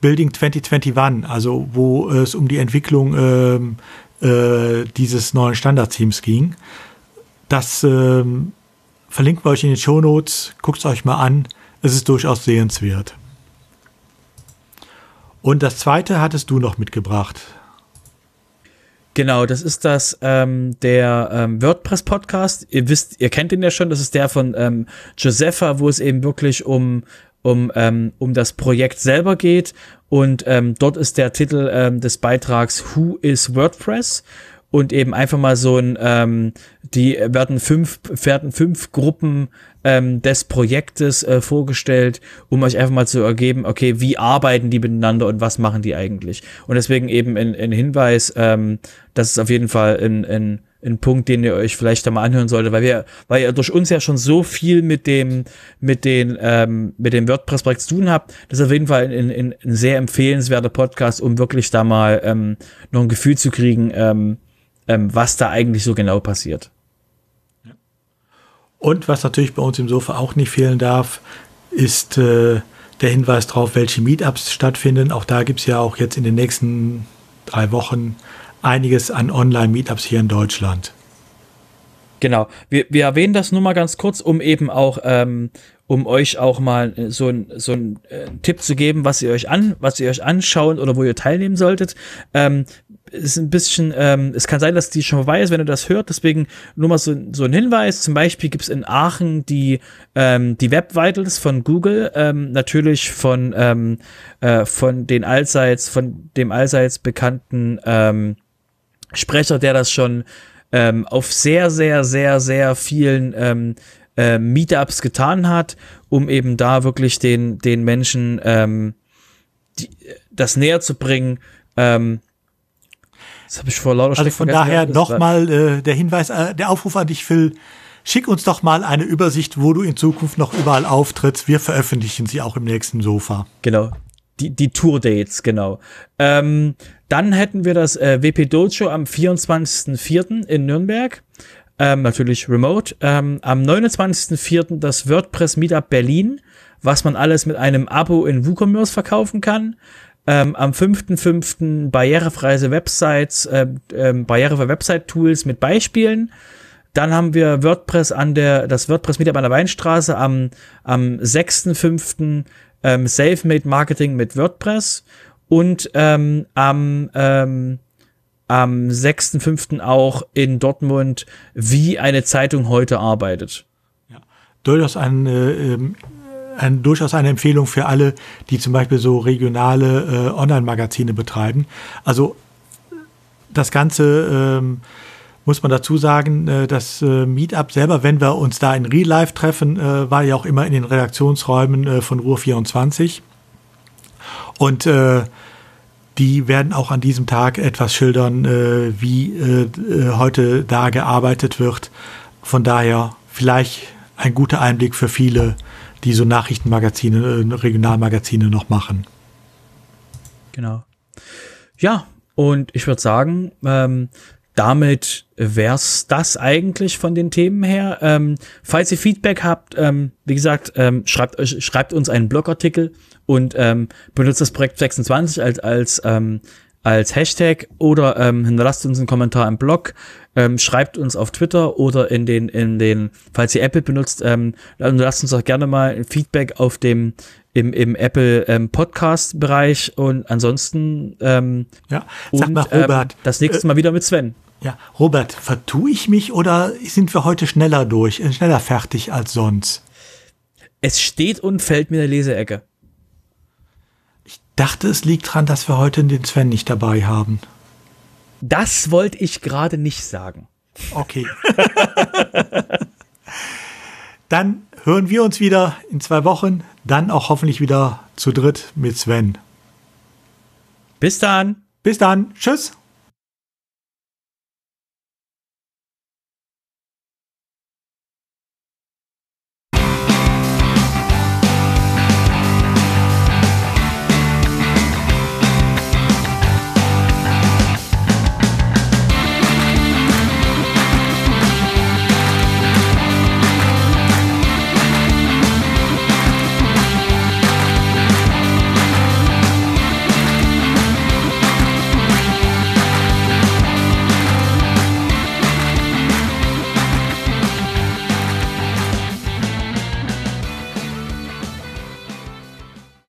Building 2021, also wo es um die Entwicklung ähm, äh, dieses neuen Standardteams ging. Das ähm, verlinken wir euch in den Show Notes. Guckt es euch mal an. Es ist durchaus sehenswert. Und das zweite hattest du noch mitgebracht. Genau, das ist das ähm, der ähm, WordPress Podcast. Ihr wisst, ihr kennt ihn ja schon. Das ist der von ähm, Josepha, wo es eben wirklich um um ähm, um das Projekt selber geht. Und ähm, dort ist der Titel ähm, des Beitrags Who is WordPress? Und eben einfach mal so ein, ähm, die werden fünf, werden fünf Gruppen ähm, des Projektes äh, vorgestellt, um euch einfach mal zu ergeben, okay, wie arbeiten die miteinander und was machen die eigentlich? Und deswegen eben ein, ein Hinweis, ähm, das ist auf jeden Fall ein, ein, ein Punkt, den ihr euch vielleicht da mal anhören solltet, weil wir, weil ihr durch uns ja schon so viel mit dem, mit den, ähm, mit dem WordPress-Projekt zu tun habt, das ist auf jeden Fall ein, ein, ein sehr empfehlenswerter Podcast, um wirklich da mal ähm, noch ein Gefühl zu kriegen, ähm, ähm, was da eigentlich so genau passiert. Und was natürlich bei uns im Sofa auch nicht fehlen darf, ist äh, der Hinweis darauf, welche Meetups stattfinden. Auch da gibt es ja auch jetzt in den nächsten drei Wochen einiges an Online-Meetups hier in Deutschland. Genau. Wir, wir erwähnen das nur mal ganz kurz, um eben auch, ähm, um euch auch mal äh, so ein so ein äh, Tipp zu geben, was ihr euch an, was ihr euch anschauen oder wo ihr teilnehmen solltet. Ähm, ist ein bisschen, ähm, es kann sein, dass die schon vorbei ist, wenn ihr das hört. Deswegen nur mal so, so ein Hinweis. Zum Beispiel gibt's in Aachen die, ähm, die Web Vitals von Google, ähm, natürlich von, ähm, äh, von den allseits, von dem allseits bekannten ähm, Sprecher, der das schon ähm, auf sehr, sehr, sehr, sehr vielen ähm, äh, Meetups getan hat, um eben da wirklich den, den Menschen ähm, die, das näher zu bringen, ähm, das habe ich vor lauter Also von daher nochmal äh, der Hinweis, äh, der Aufruf an dich, Phil. Schick uns doch mal eine Übersicht, wo du in Zukunft noch überall auftrittst. Wir veröffentlichen sie auch im nächsten Sofa. Genau. Die, die Tour-Dates, genau. Ähm, dann hätten wir das äh, WP Dojo am 24.04. in Nürnberg. Ähm, natürlich remote. Ähm, am 29.04. das WordPress Meetup Berlin, was man alles mit einem Abo in WooCommerce verkaufen kann. Ähm, am 5.5. barrierefreie Websites, äh, äh, barrierefreie Website-Tools mit Beispielen. Dann haben wir WordPress an der, das WordPress Meetup an der Weinstraße am, am 6.5. Ähm, Self-Made Marketing mit WordPress und ähm, am, ähm, am 6.5. auch in Dortmund, wie eine Zeitung heute arbeitet. Ja, durchaus ein äh, ähm, ein, durchaus eine Empfehlung für alle, die zum Beispiel so regionale äh, Online-Magazine betreiben. Also das Ganze ähm, muss man dazu sagen, äh, das äh, Meetup selber, wenn wir uns da in Real Life treffen, äh, war ja auch immer in den Redaktionsräumen äh, von Ruhr 24. Und äh, die werden auch an diesem Tag etwas schildern, wie heute da gearbeitet wird. Von daher vielleicht ein guter Einblick für viele, die so Nachrichtenmagazine, äh, Regionalmagazine noch machen. Genau. Ja, und ich würde sagen, ähm, damit wär's das eigentlich von den Themen her. Ähm, falls ihr Feedback habt, ähm, wie gesagt, ähm, schreibt euch, schreibt uns einen Blogartikel und ähm, benutzt das Projekt 26 als als ähm, als Hashtag oder ähm, hinterlasst uns einen Kommentar im Blog, ähm, schreibt uns auf Twitter oder in den, in den, falls ihr Apple benutzt, ähm, lasst uns auch gerne mal ein Feedback auf dem im, im Apple ähm, Podcast Bereich und ansonsten ähm, ja, sag und, mal Robert, ähm, das nächste Mal wieder mit Sven. Ja, Robert, vertue ich mich oder sind wir heute schneller durch, äh, schneller fertig als sonst? Es steht und fällt mir der Leseecke dachte, es liegt dran, dass wir heute den Sven nicht dabei haben. Das wollte ich gerade nicht sagen. Okay. dann hören wir uns wieder in zwei Wochen, dann auch hoffentlich wieder zu dritt mit Sven. Bis dann. Bis dann. Tschüss.